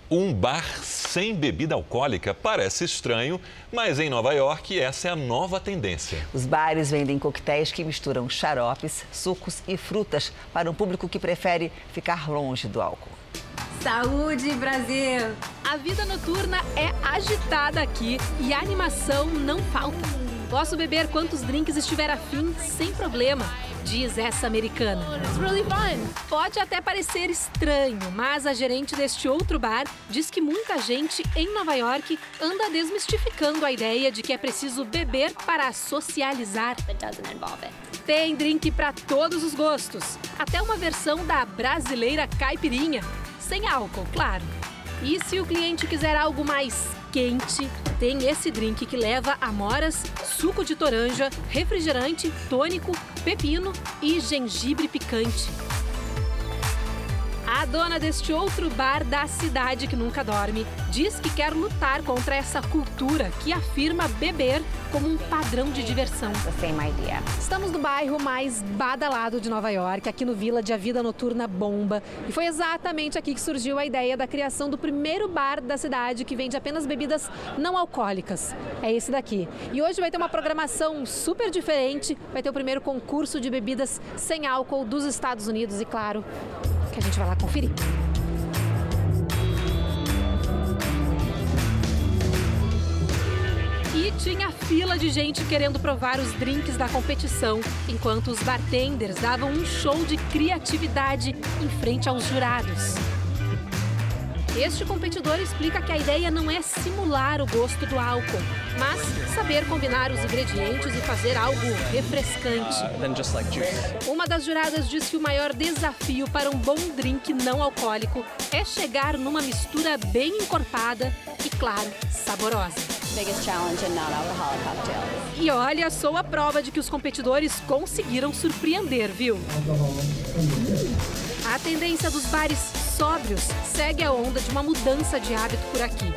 Um bar sem bebida alcoólica parece estranho, mas em Nova York essa é a nova tendência. Os bares vendem coquetéis que misturam xaropes, sucos e frutas para um público que prefere ficar longe do álcool. Saúde, Brasil! A vida noturna é agitada aqui e a animação não falta. Posso beber quantos drinks estiver afim sem problema diz essa americana. Really Pode até parecer estranho, mas a gerente deste outro bar diz que muita gente em Nova York anda desmistificando a ideia de que é preciso beber para socializar. Tem drink para todos os gostos, até uma versão da brasileira caipirinha, sem álcool, claro. E se o cliente quiser algo mais quente, tem esse drink que leva amoras, suco de toranja, refrigerante, tônico, pepino e gengibre picante. A dona deste outro bar da cidade que nunca dorme diz que quer lutar contra essa cultura que afirma beber como um padrão de diversão. Estamos no bairro mais badalado de Nova York, aqui no Village a vida noturna bomba. E foi exatamente aqui que surgiu a ideia da criação do primeiro bar da cidade que vende apenas bebidas não alcoólicas. É esse daqui. E hoje vai ter uma programação super diferente. Vai ter o primeiro concurso de bebidas sem álcool dos Estados Unidos e, claro, que a gente vai lá conferir. E tinha fila de gente querendo provar os drinks da competição, enquanto os bartenders davam um show de criatividade em frente aos jurados. Este competidor explica que a ideia não é simular o gosto do álcool, mas saber combinar os ingredientes e fazer algo refrescante. Uma das juradas diz que o maior desafio para um bom drink não alcoólico é chegar numa mistura bem encorpada e, claro, saborosa. E olha, sou a prova de que os competidores conseguiram surpreender, viu? A tendência dos bares sóbrios segue a onda de uma mudança de hábito por aqui.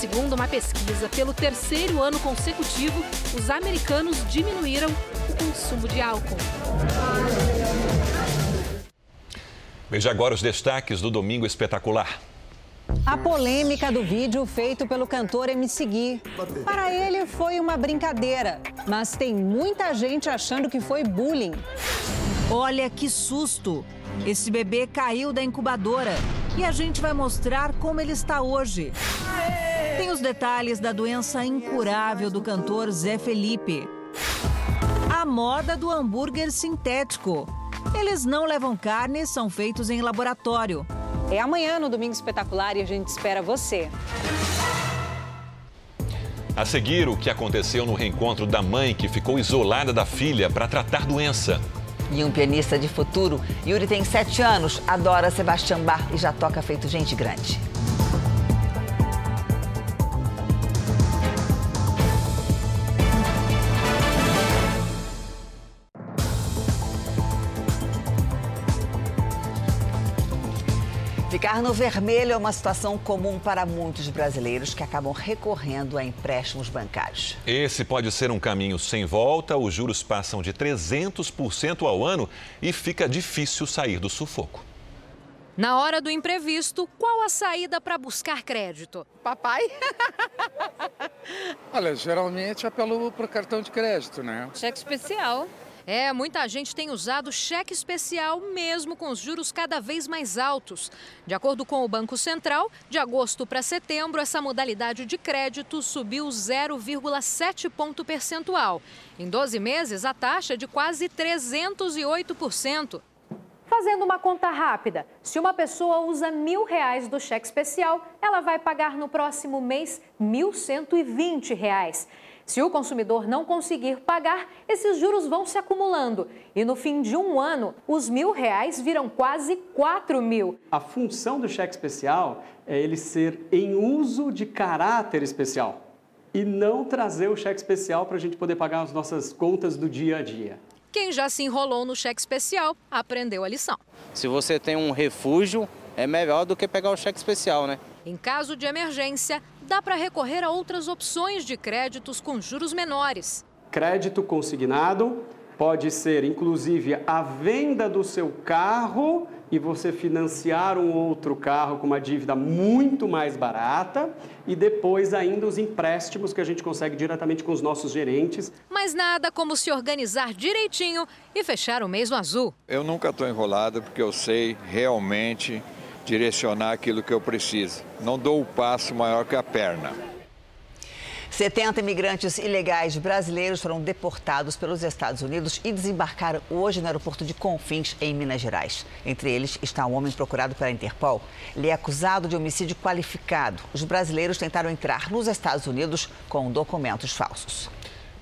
Segundo uma pesquisa, pelo terceiro ano consecutivo, os americanos diminuíram o consumo de álcool. Veja agora os destaques do Domingo Espetacular. A polêmica do vídeo feito pelo cantor MC Gui. Para ele foi uma brincadeira, mas tem muita gente achando que foi bullying. Olha que susto! Esse bebê caiu da incubadora e a gente vai mostrar como ele está hoje. Tem os detalhes da doença incurável do cantor Zé Felipe. A moda do hambúrguer sintético. Eles não levam carne, são feitos em laboratório. É amanhã no Domingo Espetacular e a gente espera você. A seguir, o que aconteceu no reencontro da mãe que ficou isolada da filha para tratar doença. E um pianista de futuro, Yuri tem sete anos, adora Sebastião Bach e já toca feito gente grande. Ficar no vermelho é uma situação comum para muitos brasileiros que acabam recorrendo a empréstimos bancários. Esse pode ser um caminho sem volta. Os juros passam de 300% ao ano e fica difícil sair do sufoco. Na hora do imprevisto, qual a saída para buscar crédito? Papai? Olha, geralmente é pelo pro cartão de crédito, né? Cheque especial. É, muita gente tem usado cheque especial mesmo com os juros cada vez mais altos. De acordo com o Banco Central, de agosto para setembro, essa modalidade de crédito subiu 0,7 ponto percentual. Em 12 meses, a taxa é de quase 308%. Fazendo uma conta rápida, se uma pessoa usa mil reais do cheque especial, ela vai pagar no próximo mês R$ 1.120. Se o consumidor não conseguir pagar, esses juros vão se acumulando. E no fim de um ano, os mil reais viram quase quatro mil. A função do cheque especial é ele ser em uso de caráter especial e não trazer o cheque especial para a gente poder pagar as nossas contas do dia a dia. Quem já se enrolou no cheque especial aprendeu a lição. Se você tem um refúgio, é melhor do que pegar o cheque especial, né? Em caso de emergência, dá para recorrer a outras opções de créditos com juros menores. Crédito consignado pode ser, inclusive, a venda do seu carro e você financiar um outro carro com uma dívida muito mais barata e depois ainda os empréstimos que a gente consegue diretamente com os nossos gerentes. Mas nada como se organizar direitinho e fechar o mês no azul. Eu nunca estou enrolado porque eu sei realmente direcionar aquilo que eu preciso. Não dou o passo maior que a perna. 70 imigrantes ilegais brasileiros foram deportados pelos Estados Unidos e desembarcaram hoje no aeroporto de Confins, em Minas Gerais. Entre eles está um homem procurado pela Interpol. Ele é acusado de homicídio qualificado. Os brasileiros tentaram entrar nos Estados Unidos com documentos falsos.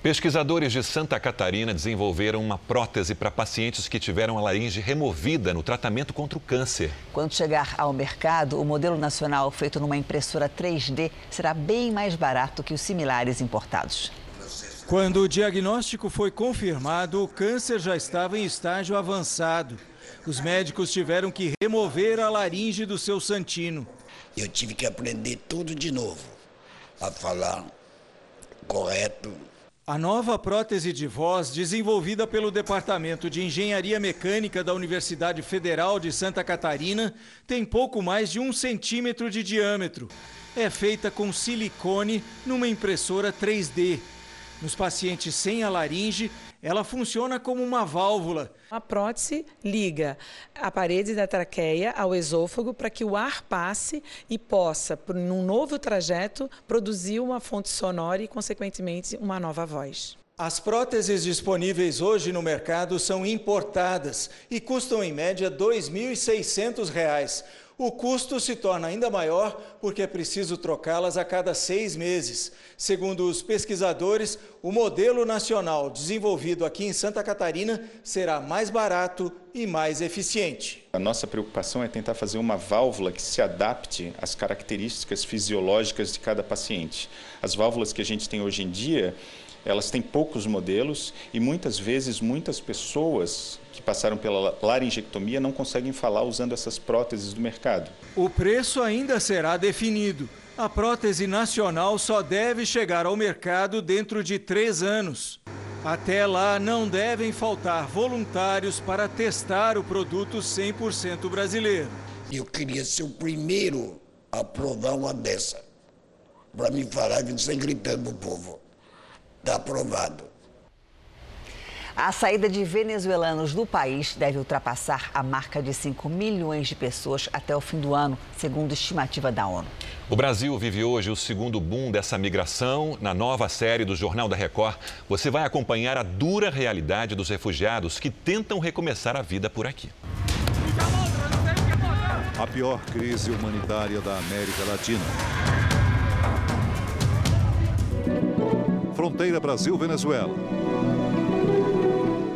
Pesquisadores de Santa Catarina desenvolveram uma prótese para pacientes que tiveram a laringe removida no tratamento contra o câncer. Quando chegar ao mercado, o modelo nacional feito numa impressora 3D será bem mais barato que os similares importados. Quando o diagnóstico foi confirmado, o câncer já estava em estágio avançado. Os médicos tiveram que remover a laringe do seu Santino. Eu tive que aprender tudo de novo, a falar correto, a nova prótese de voz, desenvolvida pelo Departamento de Engenharia Mecânica da Universidade Federal de Santa Catarina, tem pouco mais de um centímetro de diâmetro. É feita com silicone numa impressora 3D. Nos pacientes sem a laringe, ela funciona como uma válvula. A prótese liga a parede da traqueia ao esôfago para que o ar passe e possa, num novo trajeto, produzir uma fonte sonora e, consequentemente, uma nova voz. As próteses disponíveis hoje no mercado são importadas e custam em média R$ 2.600. O custo se torna ainda maior porque é preciso trocá-las a cada seis meses. Segundo os pesquisadores, o modelo nacional desenvolvido aqui em Santa Catarina será mais barato e mais eficiente. A nossa preocupação é tentar fazer uma válvula que se adapte às características fisiológicas de cada paciente. As válvulas que a gente tem hoje em dia elas têm poucos modelos e muitas vezes muitas pessoas que passaram pela laringectomia não conseguem falar usando essas próteses do mercado. O preço ainda será definido. A prótese nacional só deve chegar ao mercado dentro de três anos. Até lá, não devem faltar voluntários para testar o produto 100% brasileiro. Eu queria ser o primeiro a provar uma dessa, para me falar que não está gritando o povo. Está aprovado. A saída de venezuelanos do país deve ultrapassar a marca de 5 milhões de pessoas até o fim do ano, segundo estimativa da ONU. O Brasil vive hoje o segundo boom dessa migração. Na nova série do Jornal da Record, você vai acompanhar a dura realidade dos refugiados que tentam recomeçar a vida por aqui. A pior crise humanitária da América Latina. Fronteira Brasil-Venezuela.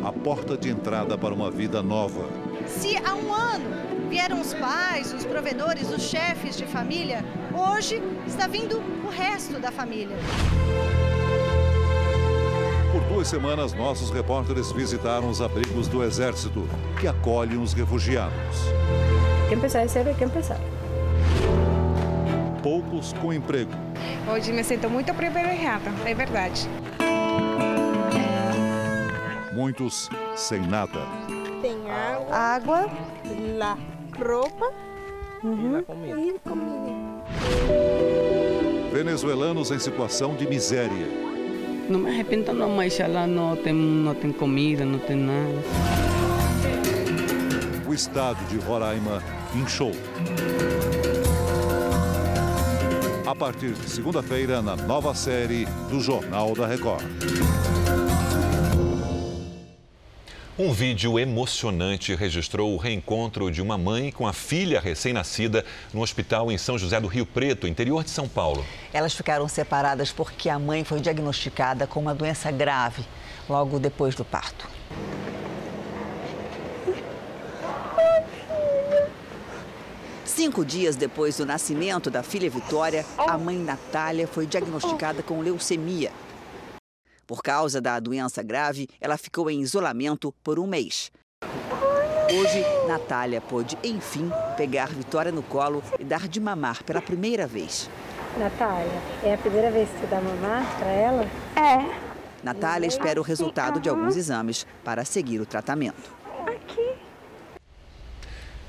A porta de entrada para uma vida nova. Se há um ano vieram os pais, os provedores, os chefes de família, hoje está vindo o resto da família. Por duas semanas, nossos repórteres visitaram os abrigos do Exército, que acolhem os refugiados. Tem que começar a ser, tem que começar. Poucos com emprego. Hoje me sinto muito privilegiada, é verdade. Muitos sem nada. Tem água, água lá, roupa uhum. e comida. E comida. Venezuelanos em situação de miséria. Não me arrependo não, mas lá não tem, não tem comida, não tem nada. O estado de Roraima inchou. A partir de segunda-feira, na nova série do Jornal da Record. Um vídeo emocionante registrou o reencontro de uma mãe com a filha recém-nascida no hospital em São José do Rio Preto, interior de São Paulo. Elas ficaram separadas porque a mãe foi diagnosticada com uma doença grave logo depois do parto. Cinco dias depois do nascimento da filha Vitória, a mãe Natália foi diagnosticada com leucemia. Por causa da doença grave, ela ficou em isolamento por um mês. Hoje, Natália pôde, enfim, pegar Vitória no colo e dar de mamar pela primeira vez. Natália, é a primeira vez que você dá mamar para ela? É. Natália espera o resultado de alguns exames para seguir o tratamento. Aqui.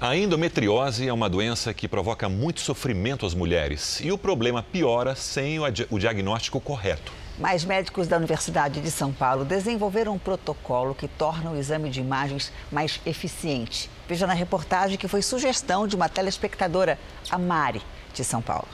A endometriose é uma doença que provoca muito sofrimento às mulheres e o problema piora sem o diagnóstico correto. Mas médicos da Universidade de São Paulo desenvolveram um protocolo que torna o exame de imagens mais eficiente. Veja na reportagem que foi sugestão de uma telespectadora, a Mari, de São Paulo.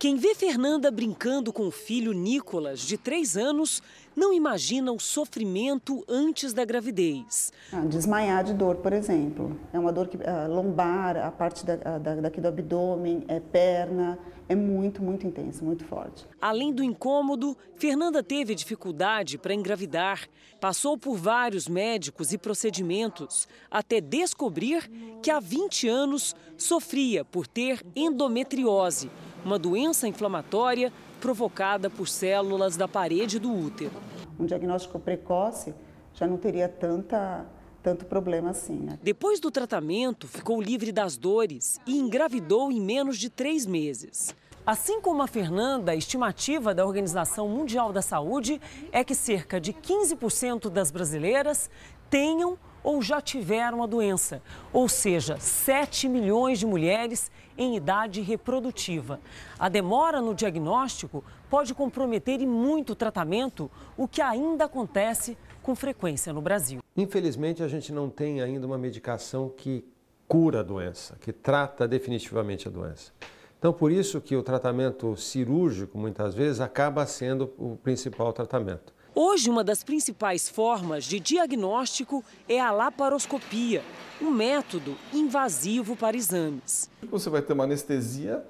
Quem vê Fernanda brincando com o filho Nicolas, de três anos, não imagina o sofrimento antes da gravidez. Ah, desmaiar de dor, por exemplo. É uma dor que, ah, lombar, a parte da, da, daqui do abdômen, é perna, é muito, muito intenso, muito forte. Além do incômodo, Fernanda teve dificuldade para engravidar. Passou por vários médicos e procedimentos até descobrir que há 20 anos sofria por ter endometriose, uma doença inflamatória provocada por células da parede do útero. Um diagnóstico precoce já não teria tanta tanto problema assim. Né? Depois do tratamento, ficou livre das dores e engravidou em menos de três meses. Assim como a Fernanda, a estimativa da Organização Mundial da Saúde é que cerca de 15% das brasileiras tenham ou já tiveram a doença, ou seja, 7 milhões de mulheres em idade reprodutiva. A demora no diagnóstico pode comprometer e muito o tratamento, o que ainda acontece com frequência no Brasil. Infelizmente, a gente não tem ainda uma medicação que cura a doença, que trata definitivamente a doença. Então, por isso que o tratamento cirúrgico, muitas vezes, acaba sendo o principal tratamento. Hoje, uma das principais formas de diagnóstico é a laparoscopia, um método invasivo para exames. Você vai ter uma anestesia,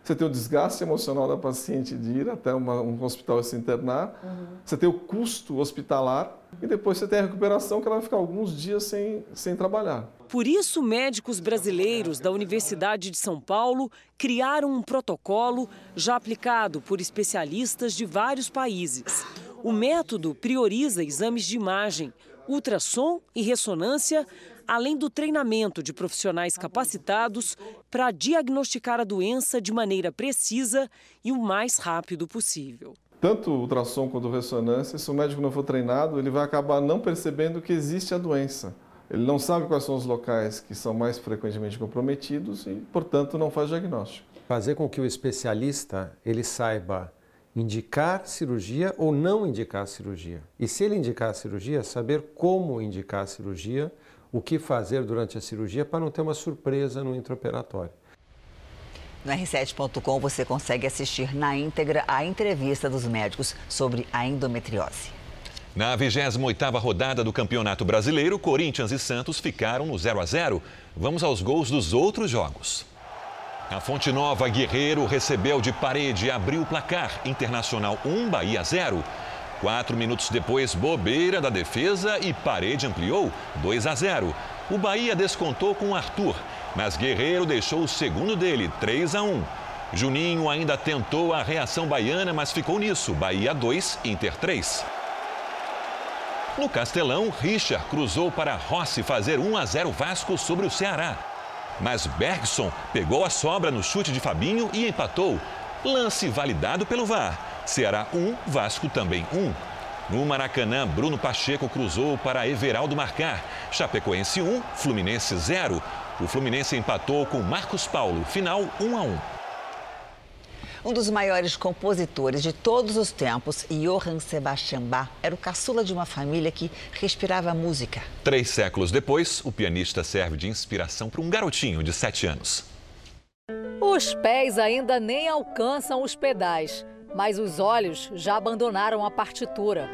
você tem o desgaste emocional da paciente de ir até uma, um hospital e se internar, uhum. você tem o custo hospitalar e depois você tem a recuperação que ela vai ficar alguns dias sem, sem trabalhar. Por isso, médicos brasileiros da Universidade de São Paulo criaram um protocolo já aplicado por especialistas de vários países. O método prioriza exames de imagem, ultrassom e ressonância, além do treinamento de profissionais capacitados para diagnosticar a doença de maneira precisa e o mais rápido possível. Tanto o ultrassom quanto a ressonância, se o médico não for treinado, ele vai acabar não percebendo que existe a doença. Ele não sabe quais são os locais que são mais frequentemente comprometidos e, portanto, não faz diagnóstico. Fazer com que o especialista ele saiba indicar cirurgia ou não indicar cirurgia. E se ele indicar a cirurgia, saber como indicar a cirurgia, o que fazer durante a cirurgia para não ter uma surpresa no intraoperatório. No r7.com você consegue assistir na íntegra a entrevista dos médicos sobre a endometriose. Na 28ª rodada do Campeonato Brasileiro, Corinthians e Santos ficaram no 0 a 0. Vamos aos gols dos outros jogos. A Fonte Nova Guerreiro recebeu de parede e abriu o placar. Internacional 1, Bahia 0. Quatro minutos depois, bobeira da defesa e parede ampliou 2 a 0. O Bahia descontou com Arthur, mas Guerreiro deixou o segundo dele, 3 a 1. Juninho ainda tentou a reação baiana, mas ficou nisso. Bahia 2, Inter 3. No Castelão, Richard cruzou para Rossi fazer 1 a 0 Vasco sobre o Ceará. Mas Bergson pegou a sobra no chute de Fabinho e empatou. Lance validado pelo VAR. Ceará 1, Vasco também 1. No Maracanã, Bruno Pacheco cruzou para Everaldo marcar. Chapecoense 1, Fluminense 0. O Fluminense empatou com Marcos Paulo, final 1 a 1. Um dos maiores compositores de todos os tempos, Johann Sebastian Bach, era o caçula de uma família que respirava música. Três séculos depois, o pianista serve de inspiração para um garotinho de sete anos. Os pés ainda nem alcançam os pedais, mas os olhos já abandonaram a partitura.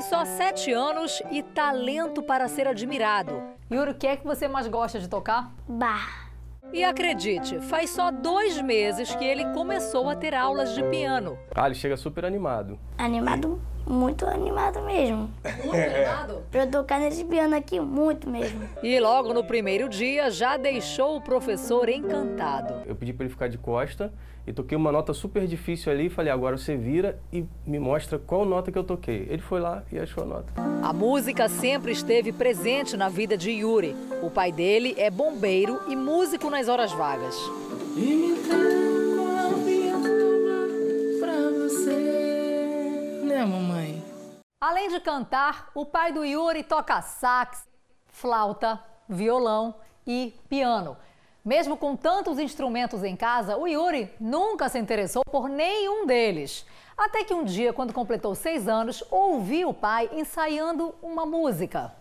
Tem só sete anos e talento para ser admirado. Yuri, o que é que você mais gosta de tocar? Bar. E acredite, faz só dois meses que ele começou a ter aulas de piano. Ah, ele chega super animado. Animado, muito animado mesmo. Muito animado? Pra eu tocar nesse piano aqui, muito mesmo. E logo no primeiro dia já deixou o professor encantado. Eu pedi para ele ficar de costa e toquei uma nota super difícil ali. Falei, agora você vira e me mostra qual nota que eu toquei. Ele foi lá e achou a nota. A música sempre esteve presente na vida de Yuri. O pai dele é bombeiro e músico nas horas vagas. E me pra você, né, mamãe? Além de cantar, o pai do Yuri toca sax, flauta, violão e piano. Mesmo com tantos instrumentos em casa, o Yuri nunca se interessou por nenhum deles. Até que um dia, quando completou seis anos, ouviu o pai ensaiando uma música.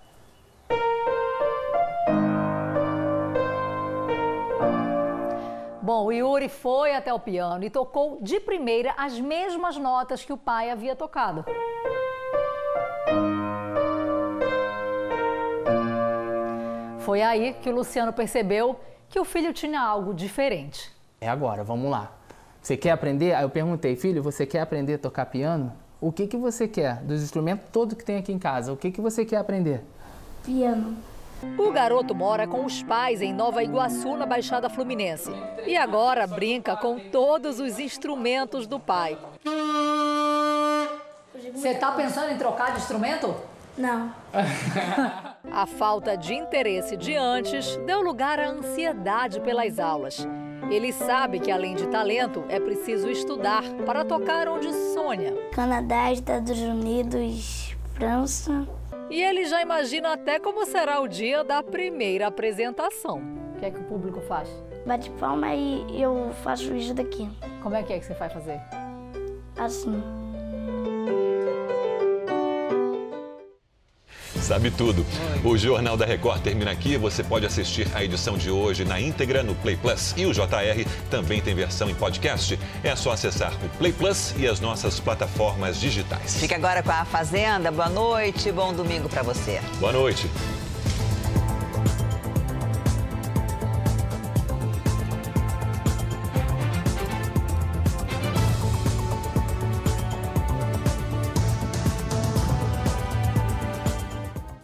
Bom, o Yuri foi até o piano e tocou de primeira as mesmas notas que o pai havia tocado. Foi aí que o Luciano percebeu que o filho tinha algo diferente. É agora, vamos lá. Você quer aprender? Aí eu perguntei, filho, você quer aprender a tocar piano? O que, que você quer dos instrumentos todos que tem aqui em casa? O que, que você quer aprender? Piano. O garoto mora com os pais em Nova Iguaçu, na Baixada Fluminense. E agora brinca com todos os instrumentos do pai. Você está pensando em trocar de instrumento? Não. A falta de interesse de antes deu lugar à ansiedade pelas aulas. Ele sabe que, além de talento, é preciso estudar para tocar onde sonha. Canadá, Estados Unidos, França. E ele já imagina até como será o dia da primeira apresentação. O que é que o público faz? Bate palma e eu faço isso daqui. Como é que é que você vai fazer? Assim. Sabe tudo. O Jornal da Record termina aqui. Você pode assistir a edição de hoje na íntegra no Play Plus. E o JR também tem versão em podcast. É só acessar o Play Plus e as nossas plataformas digitais. Fica agora com a Fazenda. Boa noite, bom domingo para você. Boa noite.